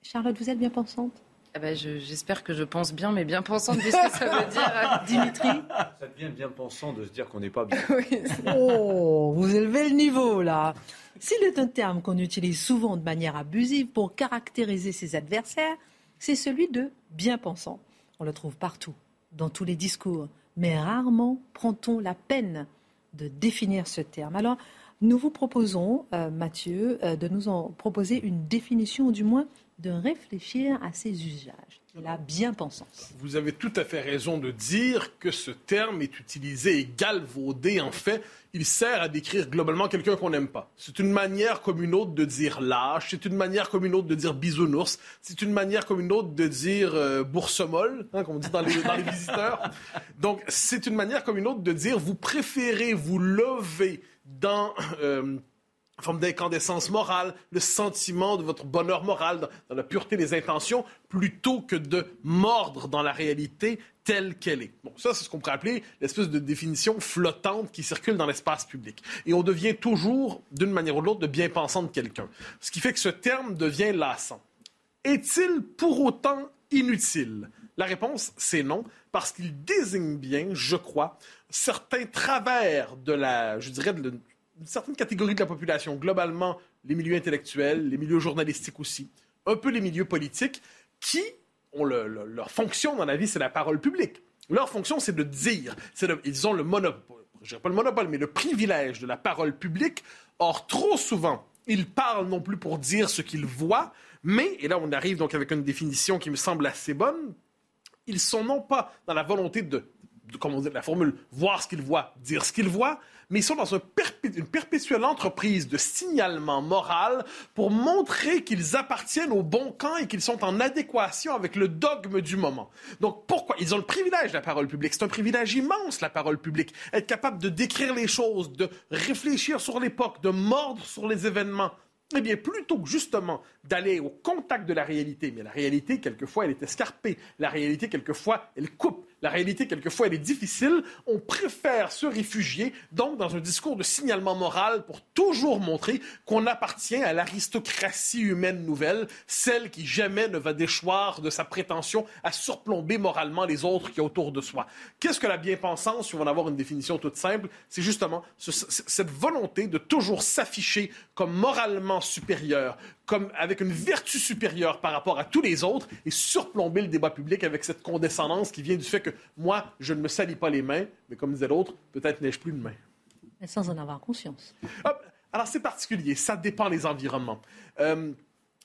Charlotte, vous êtes bien pensante?
Ah ben J'espère que je pense bien, mais bien pensante, qu'est-ce que ça veut dire
Dimitri
Ça devient bien pensant de se dire qu'on n'est pas bien.
oh, vous élevez le niveau là. S'il est un terme qu'on utilise souvent de manière abusive pour caractériser ses adversaires, c'est celui de bien pensant. On le trouve partout, dans tous les discours, mais rarement prend-on la peine de définir ce terme. Alors, nous vous proposons, euh, Mathieu, euh, de nous en proposer une définition, ou du moins de réfléchir à ses usages. la bien-pensance.
Vous avez tout à fait raison de dire que ce terme est utilisé et galvaudé. En fait, il sert à décrire globalement quelqu'un qu'on n'aime pas. C'est une manière comme une autre de dire lâche, c'est une manière comme une autre de dire bisounours, c'est une manière comme une autre de dire euh, boursemolle, hein, comme on dit dans les, dans les visiteurs. Donc, c'est une manière comme une autre de dire vous préférez vous lever dans... Euh, forme d'incandescence morale, le sentiment de votre bonheur moral, dans, la pureté des intentions, plutôt que de mordre dans la réalité telle qu'elle est. Bon, ça, c'est ce qu'on pourrait appeler l'espèce de définition flottante qui circule dans l'espace public. Et on devient toujours, d'une manière ou de l'autre, de bien-pensant de quelqu'un. Ce qui fait que ce terme devient lassant. Est-il pour autant inutile? La réponse, c'est non, parce qu'il désigne bien, je crois, certains travers de la, je dirais, de une certaine catégorie de la population, globalement les milieux intellectuels, les milieux journalistiques aussi, un peu les milieux politiques, qui ont leur fonction dans la vie, c'est la parole publique. Leur fonction, c'est de dire. ils ont le monopole, je dirais pas le monopole, mais le privilège de la parole publique. Or, trop souvent, ils parlent non plus pour dire ce qu'ils voient, mais, et là on arrive donc avec une définition qui me semble assez bonne, ils sont non pas dans la volonté de, de comment dire la formule, voir ce qu'ils voient, dire ce qu'ils voient, mais ils sont dans une perpétuelle entreprise de signalement moral pour montrer qu'ils appartiennent au bon camp et qu'ils sont en adéquation avec le dogme du moment. Donc pourquoi? Ils ont le privilège de la parole publique. C'est un privilège immense, la parole publique. Être capable de décrire les choses, de réfléchir sur l'époque, de mordre sur les événements. Eh bien, plutôt que justement d'aller au contact de la réalité, mais la réalité, quelquefois, elle est escarpée. La réalité, quelquefois, elle coupe. La réalité, quelquefois, elle est difficile. On préfère se réfugier, donc, dans un discours de signalement moral pour toujours montrer qu'on appartient à l'aristocratie humaine nouvelle, celle qui jamais ne va déchoir de sa prétention à surplomber moralement les autres qui autour de soi. Qu'est-ce que la bien-pensance, si on va en avoir une définition toute simple, c'est justement cette volonté de toujours s'afficher comme moralement supérieur, comme avec une vertu supérieure par rapport à tous les autres et surplomber le débat public avec cette condescendance qui vient du fait que moi, je ne me salis pas les mains, mais comme disait l'autre, peut-être n'ai-je plus de mains.
Mais sans en avoir conscience.
alors c'est particulier, ça dépend des environnements. Euh,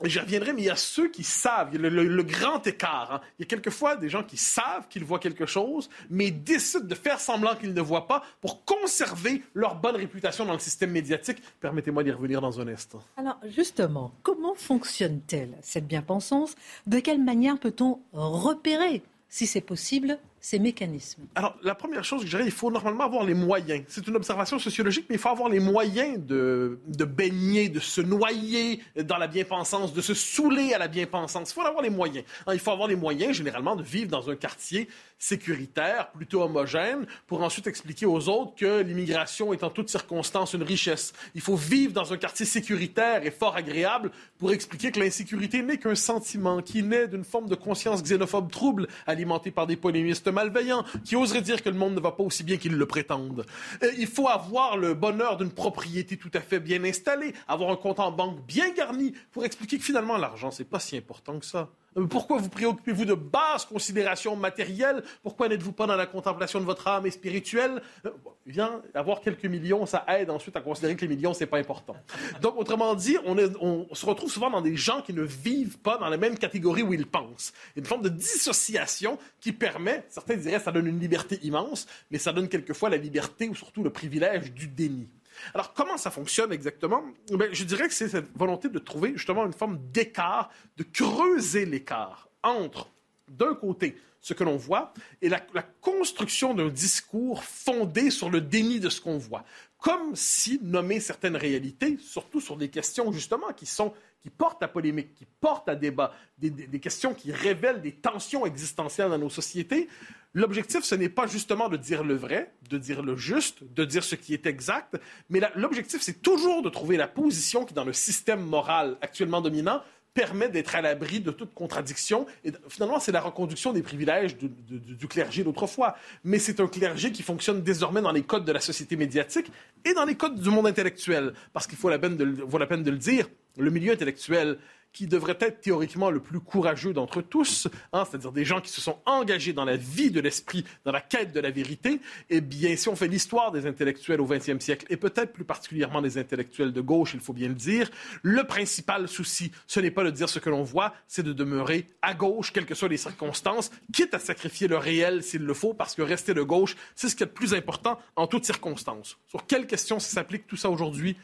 J'y reviendrai, mais il y a ceux qui savent, il y a le, grand écart. Hein. Il y a quelquefois des gens qui savent qu'ils voient quelque chose, mais décident de faire semblant qu'ils ne voient pas pour conserver leur bonne réputation dans le système médiatique. Permettez-moi d'y revenir dans un instant.
Alors, justement, comment fonctionne-t-elle, cette bien-pensance? De quelle manière peut-on repérer, si c'est possible, ces mécanismes
Alors, la première chose que je dirais, il faut normalement avoir les moyens. C'est une observation sociologique, mais il faut avoir les moyens de, de baigner, de se noyer dans la bien-pensance, de se saouler à la bien-pensance. Il faut avoir les moyens. il faut avoir les moyens, généralement, de vivre dans un quartier sécuritaire, plutôt homogène, pour ensuite expliquer aux autres que l'immigration est en toutes circonstances une richesse. Il faut vivre dans un quartier sécuritaire et fort agréable pour expliquer que l'insécurité n'est qu'un sentiment qui naît d'une forme de conscience xénophobe trouble alimentée par des polémistes malveillants qui oseraient dire que le monde ne va pas aussi bien qu'ils le prétendent. Euh, il faut avoir le bonheur d'une propriété tout à fait bien installée, avoir un compte en banque bien garni pour expliquer que finalement l'argent, c'est pas si important que ça. Euh, pourquoi vous préoccupez-vous de basses considérations matérielles? Pourquoi n'êtes-vous pas dans la contemplation de votre âme et spirituelle? Euh, Bien, avoir quelques millions, ça aide ensuite à considérer que les millions, c'est pas important. Donc, autrement dit, on, on, se retrouve souvent dans des gens qui ne vivent pas dans la même catégorie où ils pensent. Une forme de dissociation qui permet, certains diraient, ça donne une liberté immense, mais ça donne quelquefois la liberté ou surtout le privilège du déni. Alors, comment ça fonctionne exactement? Ben, je dirais que c'est cette volonté de trouver justement une forme d'écart, de creuser l'écart entre, d'un côté, ce que l'on voit et la, construction d'un discours fondé sur le déni de ce qu'on voit. Comme si nommer certaines réalités, surtout sur des questions justement qui sont qui portent à polémique, qui portent à débat, des questions qui révèlent des tensions existentielles dans nos sociétés, L'objectif, ce n'est pas justement de dire le vrai, de dire le juste, de dire ce qui est exact, mais l'objectif, c'est toujours de trouver la position qui, dans le système moral actuellement dominant, permet d'être à l'abri de toute contradiction. Et finalement, c'est la reconduction des privilèges du clergé d'autrefois. Mais c'est un clergé qui fonctionne désormais dans les codes de la société médiatique et dans les codes du monde intellectuel. Parce qu'il faut la peine de, vaut la peine de le dire, le milieu intellectuel qui devrait être théoriquement le plus courageux d'entre tous, hein, c'est-à-dire des gens qui se sont engagés dans la vie de l'esprit, dans la quête de la vérité, eh bien, si on fait l'histoire des intellectuels au XXe siècle, et peut-être plus particulièrement des intellectuels de gauche, il faut bien le dire, le principal souci, ce n'est pas de dire ce que l'on voit, c'est de demeurer à gauche, quelles que soient les circonstances, quitte à sacrifier le réel s'il le faut, parce que rester de gauche, c'est ce qui est le plus important en toutes circonstances. Sur quelles questions s'applique tout ça aujourd'hui?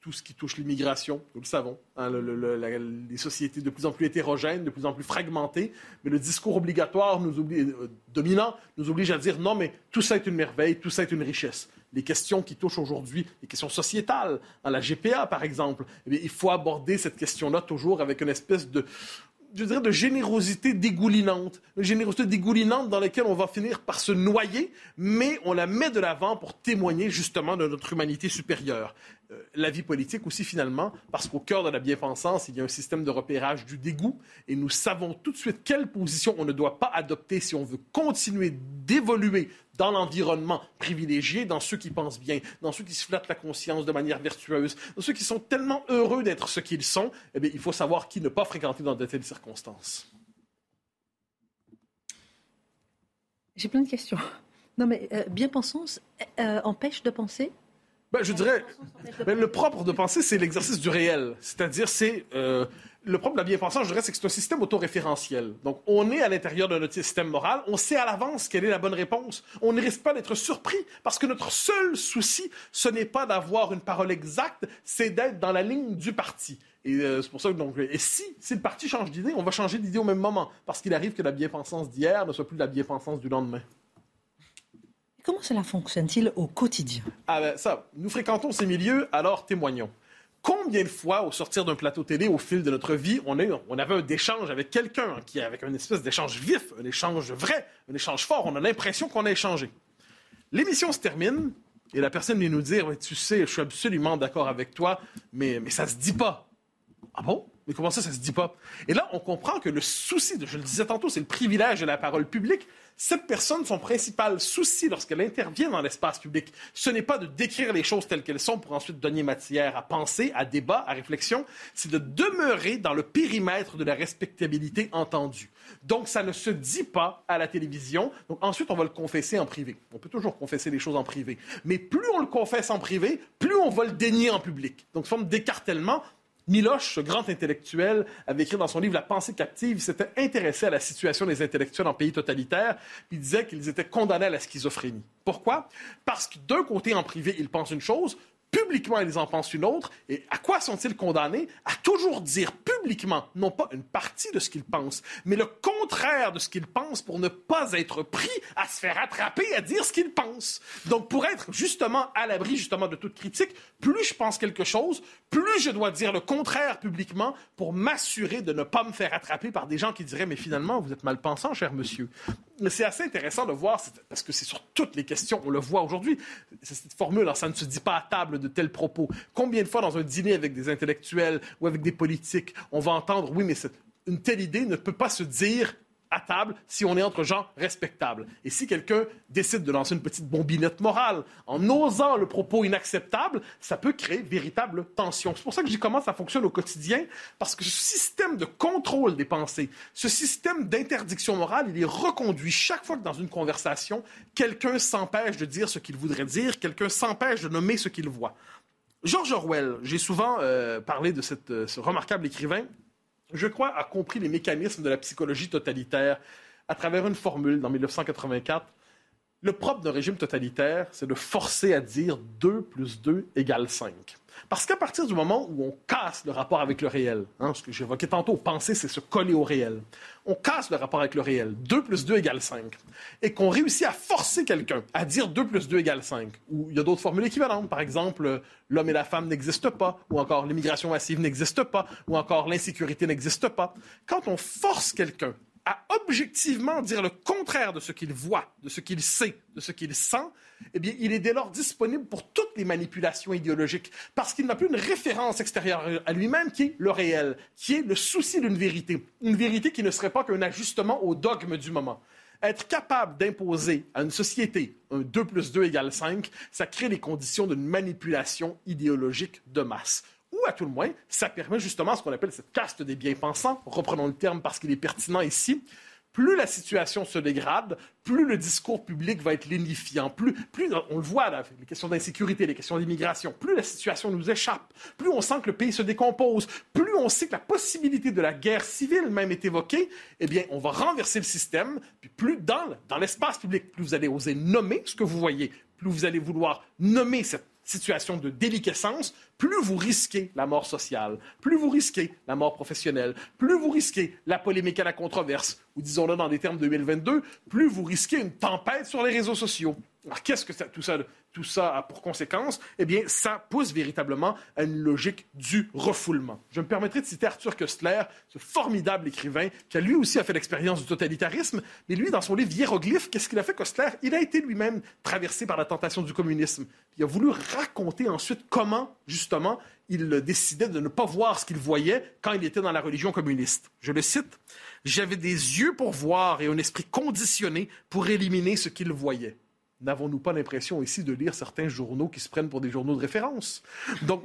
Tout ce qui touche l'immigration, nous le savons, hein, les sociétés de plus en plus hétérogènes, de plus en plus fragmentées, mais le discours obligatoire nous euh, dominant nous oblige à dire non, mais tout ça est une merveille, tout ça est une richesse. Les questions qui touchent aujourd'hui, les questions sociétales, à la GPA par exemple, eh il faut aborder cette question-là toujours avec une espèce de, je dirais, de générosité dégoulinante. Une générosité dégoulinante dans laquelle on va finir par se noyer, mais on la met de l'avant pour témoigner justement de notre humanité supérieure. Euh, la vie politique aussi finalement, parce qu'au cœur de la bien-pensance, il y a un système de repérage du dégoût, et nous savons tout de suite quelle position on ne doit pas adopter si on veut continuer d'évoluer dans l'environnement privilégié, dans ceux qui pensent bien, dans ceux qui se flattent la conscience de manière vertueuse, dans ceux qui sont tellement heureux d'être ce qu'ils sont, eh bien, il faut savoir qui ne pas fréquenter dans de telles circonstances.
J'ai plein de questions. Non, mais euh, bien-pensance euh, empêche de penser?
Ben, je dirais, ben, le propre de penser, c'est l'exercice du réel. C'est-à-dire, c'est euh, le propre de la bien-pensance, je dirais, c'est que c'est un système autoréférentiel. Donc, on est à l'intérieur de notre système moral, on sait à l'avance quelle est la bonne réponse. On ne risque pas d'être surpris parce que notre seul souci, ce n'est pas d'avoir une parole exacte, c'est d'être dans la ligne du parti. Et euh, c'est pour ça que, donc, et si, si le parti change d'idée, on va changer d'idée au même moment parce qu'il arrive que la bien-pensance d'hier ne soit plus la bien-pensance du lendemain.
Comment cela fonctionne-t-il au quotidien?
Ah ben ça, nous fréquentons ces milieux, alors témoignons. Combien de fois, au sortir d'un plateau télé, au fil de notre vie, on, avait un échange avec quelqu'un, qui avec une espèce d'échange vif, un échange vrai, un échange fort, on a l'impression qu'on a échangé. L'émission se termine, et la personne vient nous dire, tu sais, je suis absolument d'accord avec toi, mais, mais ça se dit pas. Ah bon? Mais comment ça, ça se dit pas? Et là, on comprend que le souci, je le disais tantôt, c'est le privilège de la parole publique, cette personne, son principal souci lorsqu'elle intervient dans l'espace public, ce n'est pas de décrire les choses telles qu'elles sont pour ensuite donner matière à penser, à débat, à réflexion, c'est de demeurer dans le périmètre de la respectabilité entendue. Donc, ça ne se dit pas à la télévision. Donc, ensuite, on va le confesser en privé. On peut toujours confesser les choses en privé. Mais plus on le confesse en privé, plus on va le dénier en public. Donc, forme d'écartèlement. Miloche, ce grand intellectuel, avait écrit dans son livre La pensée captive, il s'était intéressé à la situation des intellectuels en pays totalitaires, puis il disait qu'ils étaient condamnés à la schizophrénie. Pourquoi? Parce que d'un côté, en privé, ils pensent une chose, publiquement, ils en pensent une autre. Et à quoi sont-ils condamnés? À toujours dire publiquement, non pas une partie de ce qu'ils pensent, mais le contraire de ce qu'ils pensent pour ne pas être pris à se faire attraper à dire ce qu'ils pensent. Donc, pour être justement à l'abri justement de toute critique, plus je pense quelque chose, plus je dois dire le contraire publiquement pour m'assurer de ne pas me faire attraper par des gens qui diraient, mais finalement, vous êtes mal pensant, cher monsieur. C'est assez intéressant de voir, parce que c'est sur toutes les questions, on le voit aujourd'hui, cette formule, ça ne se dit pas à table de tels propos. Combien de fois dans un dîner avec des intellectuels ou avec des politiques, on va entendre, oui, mais une telle idée ne peut pas se dire à table si on est entre gens respectables. Et si quelqu'un décide de lancer une petite bombinette morale en osant le propos inacceptable, ça peut créer véritable tension. C'est pour ça que j'y commence, ça fonctionne au quotidien, parce que ce système de contrôle des pensées, ce système d'interdiction morale, il est reconduit chaque fois que dans une conversation, quelqu'un s'empêche de dire ce qu'il voudrait dire, quelqu'un s'empêche de nommer ce qu'il voit. George Orwell, j'ai souvent euh, parlé de euh, ce remarquable écrivain je crois, a compris les mécanismes de la psychologie totalitaire à travers une formule dans 1984. Le propre d'un régime totalitaire, c'est de forcer à dire 2 plus 2 égale 5. Parce qu'à partir du moment où on casse le rapport avec le réel, hein, ce que j'évoquais tantôt, penser, c'est se coller au réel. On casse le rapport avec le réel, 2 plus 2 égale 5, et qu'on réussit à forcer quelqu'un à dire 2 plus 2 égale 5, ou il y a d'autres formules équivalentes, par exemple, l'homme et la femme n'existent pas, ou encore l'immigration massive n'existe pas, ou encore l'insécurité n'existe pas. Quand on force quelqu'un à objectivement dire le contraire de ce qu'il voit, de ce qu'il sait, de ce qu'il sent, eh bien, il est dès lors disponible pour toutes les manipulations idéologiques, parce qu'il n'a plus une référence extérieure à lui-même qui est le réel, qui est le souci d'une vérité, une vérité qui ne serait pas qu'un ajustement au dogme du moment. Être capable d'imposer à une société un 2 plus 2 égale 5, ça crée les conditions d'une manipulation idéologique de masse. ou à tout le moins, ça permet justement ce qu'on appelle cette caste des bien-pensants, reprenons le terme parce qu'il est pertinent ici, plus la situation se dégrade, plus le discours public va être lénifiant, plus, plus on le voit, les questions d'insécurité, les questions d'immigration, plus la situation nous échappe, plus on sent que le pays se décompose, plus on sait que la possibilité de la guerre civile même est évoquée, eh bien, on va renverser le système, puis plus dans, dans l'espace public, plus vous allez oser nommer ce que vous voyez, plus vous allez vouloir nommer cette situation de déliquescence, plus vous risquez la mort sociale, plus vous risquez la mort professionnelle, plus vous risquez la polémique à la controverse, ou disons-le dans des termes 2022, plus vous risquez une tempête sur les réseaux sociaux. Alors qu'est-ce que tout ça a pour conséquence, eh bien, ça pousse véritablement à une logique du refoulement. Je me permettrai de citer Arthur Köstler, ce formidable écrivain qui a lui aussi fait l'expérience du totalitarisme, mais lui, dans son livre Hiéroglyphe, qu'est-ce qu'il a fait, Köstler Il a été lui-même traversé par la tentation du communisme. Il a voulu raconter ensuite comment, justement, il décidait de ne pas voir ce qu'il voyait quand il était dans la religion communiste. Je le cite J'avais des yeux pour voir et un esprit conditionné pour éliminer ce qu'il voyait. N'avons-nous pas l'impression ici de lire certains journaux qui se prennent pour des journaux de référence? Donc,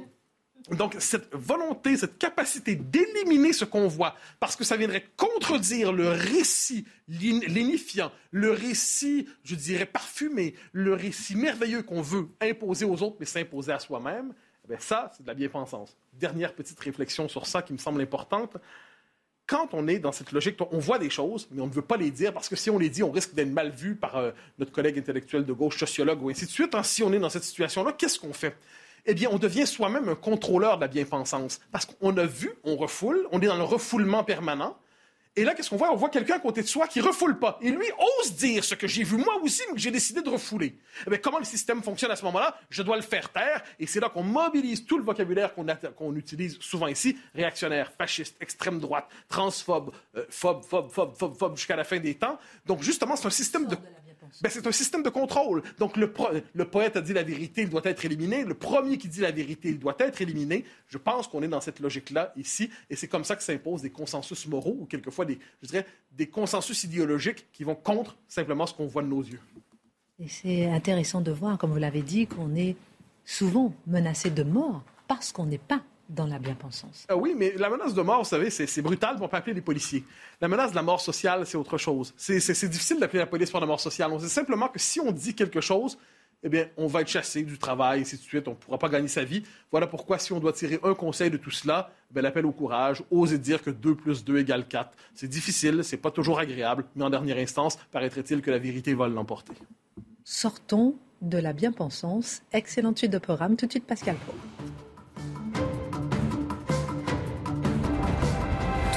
donc, cette volonté, cette capacité d'éliminer ce qu'on voit, parce que ça viendrait contredire le récit lénifiant, le récit, je dirais, parfumé, le récit merveilleux qu'on veut imposer aux autres, mais s'imposer à soi-même, eh ça, c'est de la bien-pensance. Dernière petite réflexion sur ça qui me semble importante quand on est dans cette logique, on voit des choses, mais on ne veut pas les dire parce que si on les dit, on risque d'être mal vu par euh, notre collègue intellectuel de gauche, sociologue ou ainsi de suite. si on est dans cette situation-là, qu'est-ce qu'on fait? Eh bien, on devient soi-même un contrôleur de la bien-pensance parce qu'on a vu, on refoule, on est dans le refoulement permanent. Et là, qu'est-ce qu'on voit? On voit quelqu'un à côté de soi qui refoule pas. Et lui ose dire ce que j'ai vu moi aussi, mais que j'ai décidé de refouler. Eh comment le système fonctionne à ce moment-là? Je dois le faire taire. Et c'est là qu'on mobilise tout le vocabulaire qu'on utilise souvent ici. Réactionnaire, fasciste, extrême droite, transphobe, euh, phobe, phobe, phobe, phobe, jusqu'à la fin des temps. Donc, justement, c'est un système de... Ben, c'est un système de contrôle. Donc, le, le, poète a dit la vérité, il doit être éliminé. Le premier qui dit la vérité, il doit être éliminé. Je pense qu'on est dans cette logique-là ici. Et c'est comme ça que s'impose des consensus moraux ou quelquefois des, je dirais, des consensus idéologiques qui vont contre simplement ce qu'on voit de nos yeux.
Et c'est intéressant de voir, comme vous l'avez dit, qu'on est souvent menacé de mort parce qu'on n'est pas dans la bien-pensance.
Ah oui, mais la menace de mort, vous savez, c'est brutal, on peut appeler les policiers. La menace de la mort sociale, c'est autre chose. C'est difficile d'appeler la police pour la mort sociale. On sait simplement que si on dit quelque chose, eh bien, on va être chassé du travail, et ainsi de suite, on ne pourra pas gagner sa vie. Voilà pourquoi, si on doit tirer un conseil de tout cela, eh l'appel au courage, oser dire que 2 plus 2 égale 4. C'est difficile, c'est pas toujours agréable, mais en dernière instance, paraîtrait-il que la vérité va l'emporter.
Sortons de la bien-pensance. Excellente suite de programme. Tout de suite, Pascal Pro.